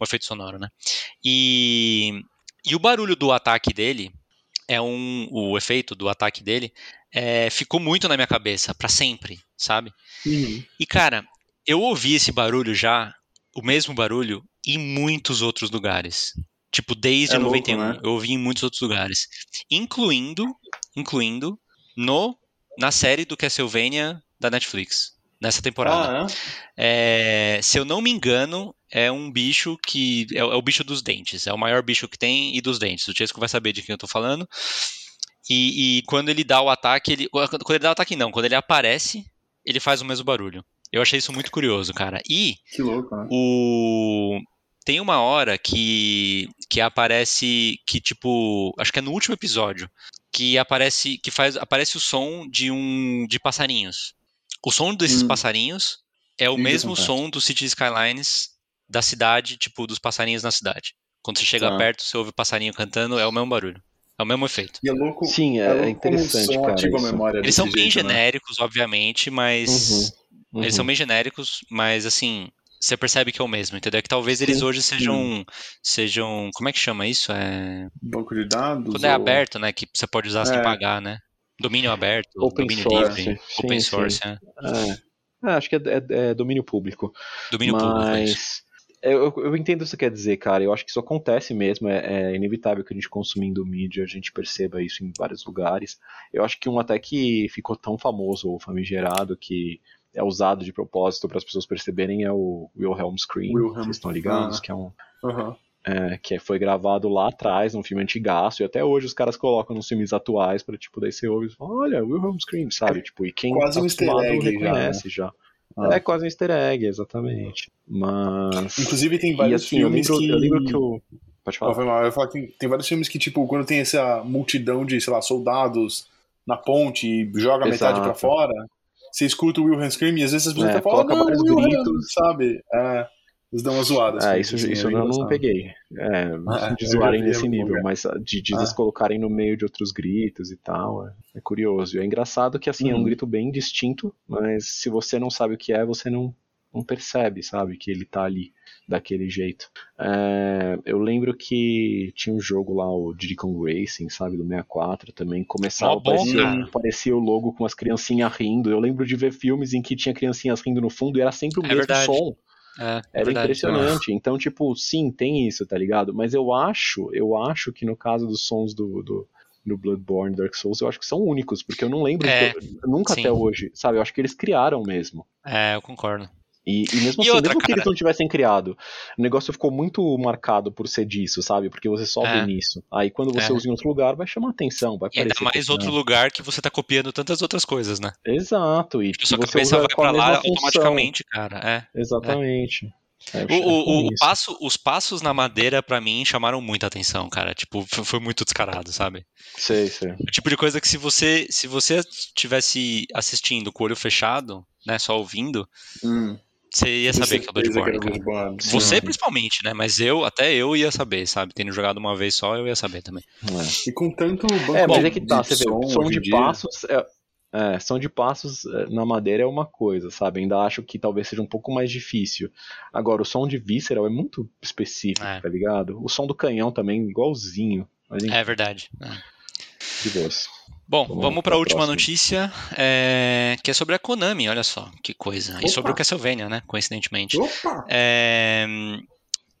S2: um efeito sonoro né e e o barulho do ataque dele é um o efeito do ataque dele é, ficou muito na minha cabeça, para sempre, sabe? Uhum. E cara, eu ouvi esse barulho já, o mesmo barulho, em muitos outros lugares. Tipo, desde é 91, louco, né? eu ouvi em muitos outros lugares. Incluindo, incluindo no na série do Castlevania da Netflix, nessa temporada. Ah, é? É, se eu não me engano, é um bicho que. É, é, o bicho dos dentes. É o maior bicho que tem e dos dentes. O Chesco vai saber de quem eu tô falando. E, e, quando ele dá o ataque, ele, quando ele dá o ataque não, quando ele aparece, ele faz o mesmo barulho. Eu achei isso muito curioso, cara. E
S3: que louco, né?
S2: o tem uma hora que, que aparece, que tipo, acho que é no último episódio, que aparece, que faz, aparece o som de um, de passarinhos. O som desses
S1: Hum.
S2: passarinhos é o
S1: Isso
S2: mesmo
S1: acontece.
S2: som do City Skylines da cidade, tipo, dos passarinhos na cidade. Quando você chega
S1: Tá.
S2: perto, você ouve passarinho cantando, é o mesmo barulho. É o mesmo efeito.
S1: E é louco.
S4: Sim, é,
S1: louco como
S4: interessante,
S1: o
S4: cara.
S2: Eles são bem
S1: jeito, né?
S2: genéricos, obviamente, mas.
S4: Uhum,
S2: Eles
S4: uhum.
S2: são bem genéricos, mas assim, você percebe que é o mesmo, entendeu? Que talvez eles
S4: Sim.
S2: hoje sejam. sejam. Como é que chama isso? É.
S1: Banco de dados.
S2: Quando é
S1: ou-
S2: aberto, né? Que você pode usar sem
S1: É.
S2: pagar, né? Domínio aberto,
S4: Open
S2: domínio
S4: source,
S2: livre,
S4: sim,
S2: open
S4: sim.
S2: source, né?
S4: É. É, acho que é, é- é domínio público.
S2: Domínio público. é.
S4: Mas eu, eu entendo o que você quer dizer, cara. Eu acho que isso acontece mesmo. É, é inevitável que a gente consumindo mídia, a gente perceba isso em vários lugares. Eu acho que um até que ficou tão famoso ou famigerado que é usado de propósito para as pessoas perceberem é o Wilhelm Scream.
S1: Wilhelm.
S4: Vocês estão ligados?
S1: Ah.
S4: Que é um
S1: Aham.
S4: É, que foi gravado lá atrás, num filme antigaço, e até hoje os caras colocam nos filmes atuais pra, tipo, daí você ouve e fala, olha, Wilhelm Scream, sabe? Tipo, e quem
S1: Quase
S4: tá
S1: um easter egg já,
S4: reconhece já.
S1: Ah.
S4: É quase um easter egg, exatamente. Mas.
S1: Inclusive tem
S4: e
S1: vários
S4: assim, eu
S1: filmes
S4: lembro,
S1: que.
S4: eu lembro que o. Pode
S1: Ah,
S4: falar.
S1: mal. Eu ia falar que tem vários filmes que, tipo, quando tem essa multidão de, sei lá, soldados na ponte e joga metade
S4: Exato.
S1: pra fora, você escuta o Wilhelm Scream e às vezes as pessoas
S4: É,
S1: até falam, não, Wilhelm,
S4: gritos.
S1: sabe? É, eles dão uma zoada.
S4: É,
S1: assim,
S4: isso,
S1: assim,
S4: isso
S1: é
S4: eu não
S1: engraçado.
S4: peguei. É,
S1: Ah,
S4: de zoarem nesse nível,
S1: lugar.
S4: mas de, de
S1: Ah.
S4: eles colocarem no meio de outros gritos e tal, é, é curioso. E é engraçado que, assim, é um
S1: Uhum.
S4: grito bem distinto, mas se você não sabe o que é, você não, não percebe, sabe, que ele tá ali daquele jeito. É, eu lembro que tinha um jogo lá, o Diddy Kong Racing, sabe, do 64 também, começava,
S2: bom,
S4: parecia, parecia o logo com as criancinhas rindo. Eu lembro de ver filmes em que tinha criancinhas rindo no fundo e era sempre o
S2: É
S4: mesmo
S2: verdade.
S4: som.
S2: É,
S4: Era
S2: verdade.
S4: impressionante. Então, tipo, sim, tem isso, tá ligado? Mas eu acho, eu acho que no caso dos sons do, do, do Bloodborne, Dark Souls, eu acho que são únicos, porque eu não lembro
S2: É,
S4: eu- nunca
S2: sim.
S4: até hoje, sabe? Eu acho que eles criaram mesmo.
S2: É, eu concordo.
S4: E, e mesmo
S2: E
S4: assim,
S2: outra,
S4: mesmo que eles não tivessem criado, o negócio ficou muito marcado por ser disso, sabe? Porque você só
S2: É.
S4: vê nisso. Aí quando você
S2: É.
S4: usa em outro lugar, vai chamar atenção, vai
S2: E ainda mais outro lugar que você tá copiando tantas outras coisas, né?
S4: Exato, e
S2: sua
S4: você
S2: cabeça vai
S4: a
S2: pra lá
S4: função.
S2: automaticamente, cara. É.
S4: Exatamente. É,
S2: O, o- o passo, os passos na madeira, pra mim, chamaram muita atenção, cara. Tipo, foi, foi muito descarado, sabe?
S4: Sei, sei.
S2: O tipo de coisa que se você se você tivesse assistindo com o olho fechado, né, só ouvindo,
S1: Hum,
S2: você ia saber que é o Bloodborne.
S1: Bloodborne.
S2: Você
S1: Sim.
S2: principalmente, né? Mas eu, até eu ia saber, sabe? Tendo jogado uma vez só, eu ia saber também.
S4: É.
S1: E com tanto banco
S4: É, mas
S1: de-
S4: é que tá,
S1: de
S4: você vê, o
S1: som
S4: som
S1: hoje
S4: de
S1: em dia,
S4: passos. É, é, som de passos é, na madeira é uma coisa, sabe? Ainda acho que talvez seja um pouco mais difícil. Agora, o som de Visceral é muito específico,
S2: É.
S4: tá ligado? O som do canhão também, igualzinho.
S2: É verdade. É.
S4: de boas.
S2: Bom,
S4: Vamos
S2: vamos para a última
S4: próxima.
S2: notícia, é, que é sobre a Konami, olha só, que coisa. E
S1: Opa!
S2: sobre o Castlevania, né? Coincidentemente.
S1: Opa!
S2: É,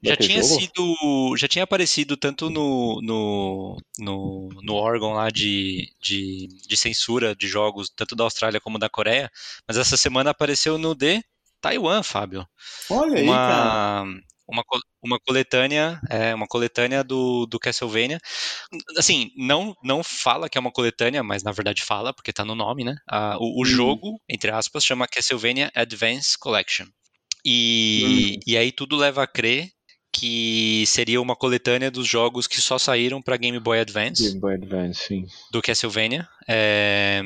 S2: já tinha
S4: jogo?
S2: sido. Já tinha aparecido tanto no, no, no, no órgão lá de, de, de censura de jogos, tanto da Austrália como da Coreia, mas essa semana apareceu no de Taiwan, Fábio.
S1: Olha aí, cara.
S2: Uma, uma, co- uma coletânea, é, uma coletânea do, do Castlevania. Assim, não, não fala que é uma coletânea, mas na verdade fala, porque tá no nome, né? Ah, o, o
S1: Uhum.
S2: jogo, entre aspas, chama Castlevania Advance Collection. E, e aí tudo leva a crer que seria uma coletânea dos jogos que só saíram para Game Boy Advance
S4: Game Boy Advance, sim.
S2: do Castlevania. É,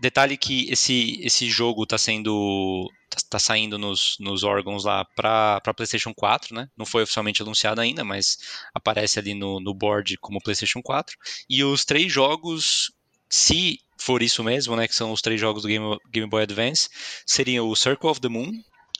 S2: detalhe que esse, esse jogo está sendo tá, tá saindo nos, nos órgãos lá para PlayStation 4, né? Não foi oficialmente anunciado ainda, mas aparece ali no, no board como PlayStation 4. E os três jogos, se for isso mesmo, né, que são os três jogos do Game, Game Boy Advance, seriam o Circle of the Moon,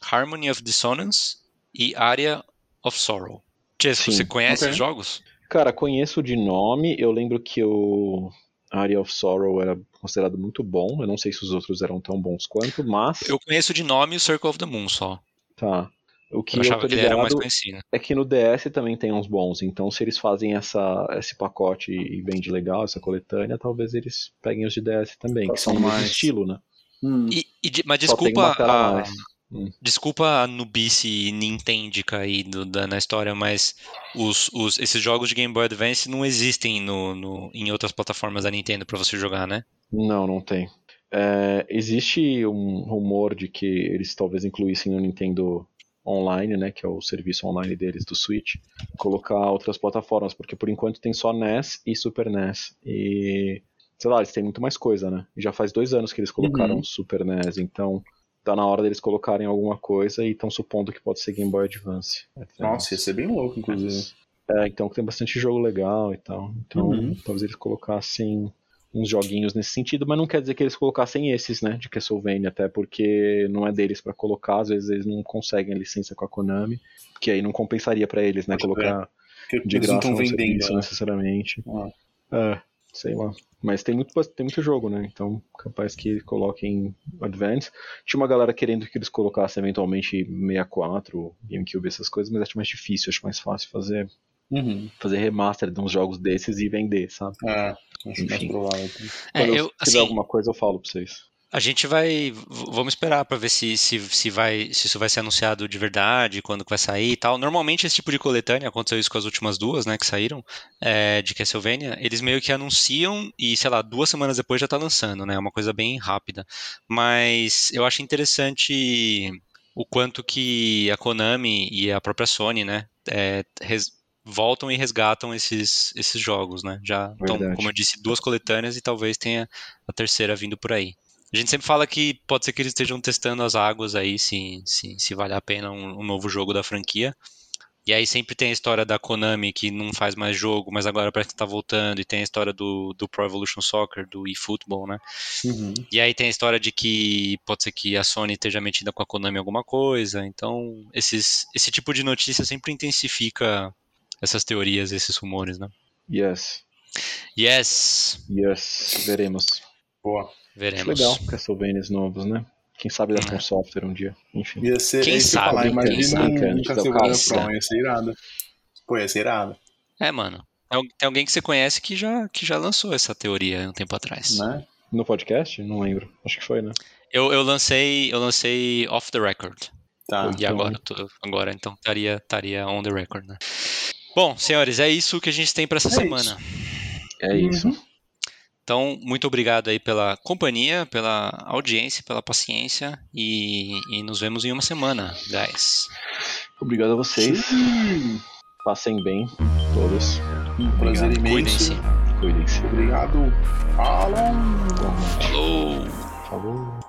S2: Harmony of Dissonance e Area of Sorrow.
S4: Sim.
S2: você conhece
S1: Ok.
S2: os jogos?
S4: Cara, conheço de nome, eu lembro que o Area of Sorrow era considerado muito bom. Eu não sei se os outros eram tão bons quanto, mas.
S2: Eu conheço de nome o Circle of the Moon só.
S4: Tá. O que
S2: Eu
S4: eu,
S2: achava
S4: tô
S2: que ele era mais
S4: ligado
S2: conhecido.
S4: é que no DS também tem uns bons. Então, se eles fazem essa, esse pacote e vende legal, essa coletânea, talvez eles peguem os de DS também, que são
S1: mais.
S4: estilo, né?
S1: Hum.
S2: E, e mas
S4: Só tem
S2: desculpa
S4: uma tela a
S2: a,
S4: mais. Hum.
S2: desculpa a nubice nintendica aí do- da, na história, mas os, os- esses jogos de Game Boy Advance não existem no, no- em outras plataformas da Nintendo pra você jogar, né?
S4: Não, não tem. É, existe um rumor de que eles talvez incluíssem no Nintendo online, né, que é o serviço online deles do Switch, colocar outras plataformas, porque por enquanto tem só NES e Super NES. E sei lá, eles têm muito mais coisa, né? E já faz dois anos que eles colocaram
S3: Uhum.
S4: Super NES, então tá na hora deles colocarem alguma coisa e estão supondo que pode ser Game Boy Advance.
S3: Nossa, ia ser bem louco, inclusive.
S4: É, então tem bastante jogo legal e tal. Então
S3: Uhum.
S4: talvez eles colocassem uns joguinhos nesse sentido, mas não quer dizer que eles colocassem esses, né, de Castlevania, até porque não é deles pra colocar, às vezes eles não conseguem a licença com a Konami, que aí não compensaria pra eles, né,
S3: Pode
S4: colocar
S3: Porque
S4: de
S3: eles não
S4: graça
S3: estão
S4: no
S3: vendendo. né?
S4: necessariamente.
S3: Ah.
S4: É, sei lá. Mas tem muito, tem muito jogo, né? Então, capaz que coloquem Advance. Tinha uma galera querendo que eles colocassem eventualmente 64, GameCube, essas coisas, mas acho mais difícil, acho mais fácil fazer,
S3: Uhum.
S4: fazer remaster de uns jogos desses e vender, sabe?
S3: É, acho mais
S4: Enfim.
S3: provável.
S2: É,
S4: Quando
S2: eu,
S4: tiver
S2: assim,
S4: alguma coisa, eu falo pra vocês.
S2: A gente vai. Vamos esperar pra ver se, se, se, vai, se isso vai ser anunciado de verdade, quando que vai sair e tal. Normalmente esse tipo de coletânea, aconteceu isso com as últimas duas, né, que saíram, é, de Castlevania, eles meio que anunciam e, sei lá, duas semanas depois já tá lançando, né? É uma coisa bem rápida. Mas eu acho interessante o quanto que a Konami e a própria Sony, né, é, res- voltam e resgatam esses, esses jogos, né? Já estão, como eu disse, duas coletâneas e talvez tenha a terceira vindo por aí. A gente sempre fala que pode ser que eles estejam testando as águas aí, se, se, se vale a pena um, um novo jogo da franquia. E aí sempre tem a história da Konami que não faz mais jogo, mas agora parece que tá voltando. E tem a história do, do Pro Evolution Soccer, do eFootball, né?
S3: Uhum.
S2: E aí tem a história de que pode ser que a Sony esteja metida com a Konami em alguma coisa. Então, esses, esse tipo de notícia sempre intensifica essas teorias, esses rumores, né?
S4: Yes,
S2: Yes!
S4: yes, veremos.
S3: Boa.
S4: Acho
S2: Veremos.
S4: legal, Castlevanias novos, né? Quem sabe dá
S2: É.
S4: um software um dia. Enfim.
S3: Ia ser,
S2: Quem
S3: é isso que
S2: sabe,
S3: falar,
S2: quem
S4: sabe, cara,
S3: um
S4: tipo,
S3: Castlevania Pro, ia ser irado. Pô, ia ser irado,
S2: É, mano. Tem al- Tem alguém que você conhece que já, que já lançou essa teoria um tempo atrás.
S3: né?
S4: No podcast? Não lembro. Acho que foi, né?
S2: Eu, eu lancei, eu lancei off the record.
S3: Tá.
S2: E agora, eu tô- agora então estaria, estaria on the record, né? Bom, senhores, é isso que a gente tem para essa
S3: É
S2: semana.
S4: É isso.
S2: Então, muito obrigado aí pela companhia, pela audiência, pela paciência e, e nos vemos em uma semana, guys.
S4: Obrigado a vocês. Passem bem, todos.
S3: Um prazer
S2: Cuidem-se.
S3: imenso.
S4: Cuidem-se.
S3: Obrigado. Falou.
S2: Falou!
S4: Falou.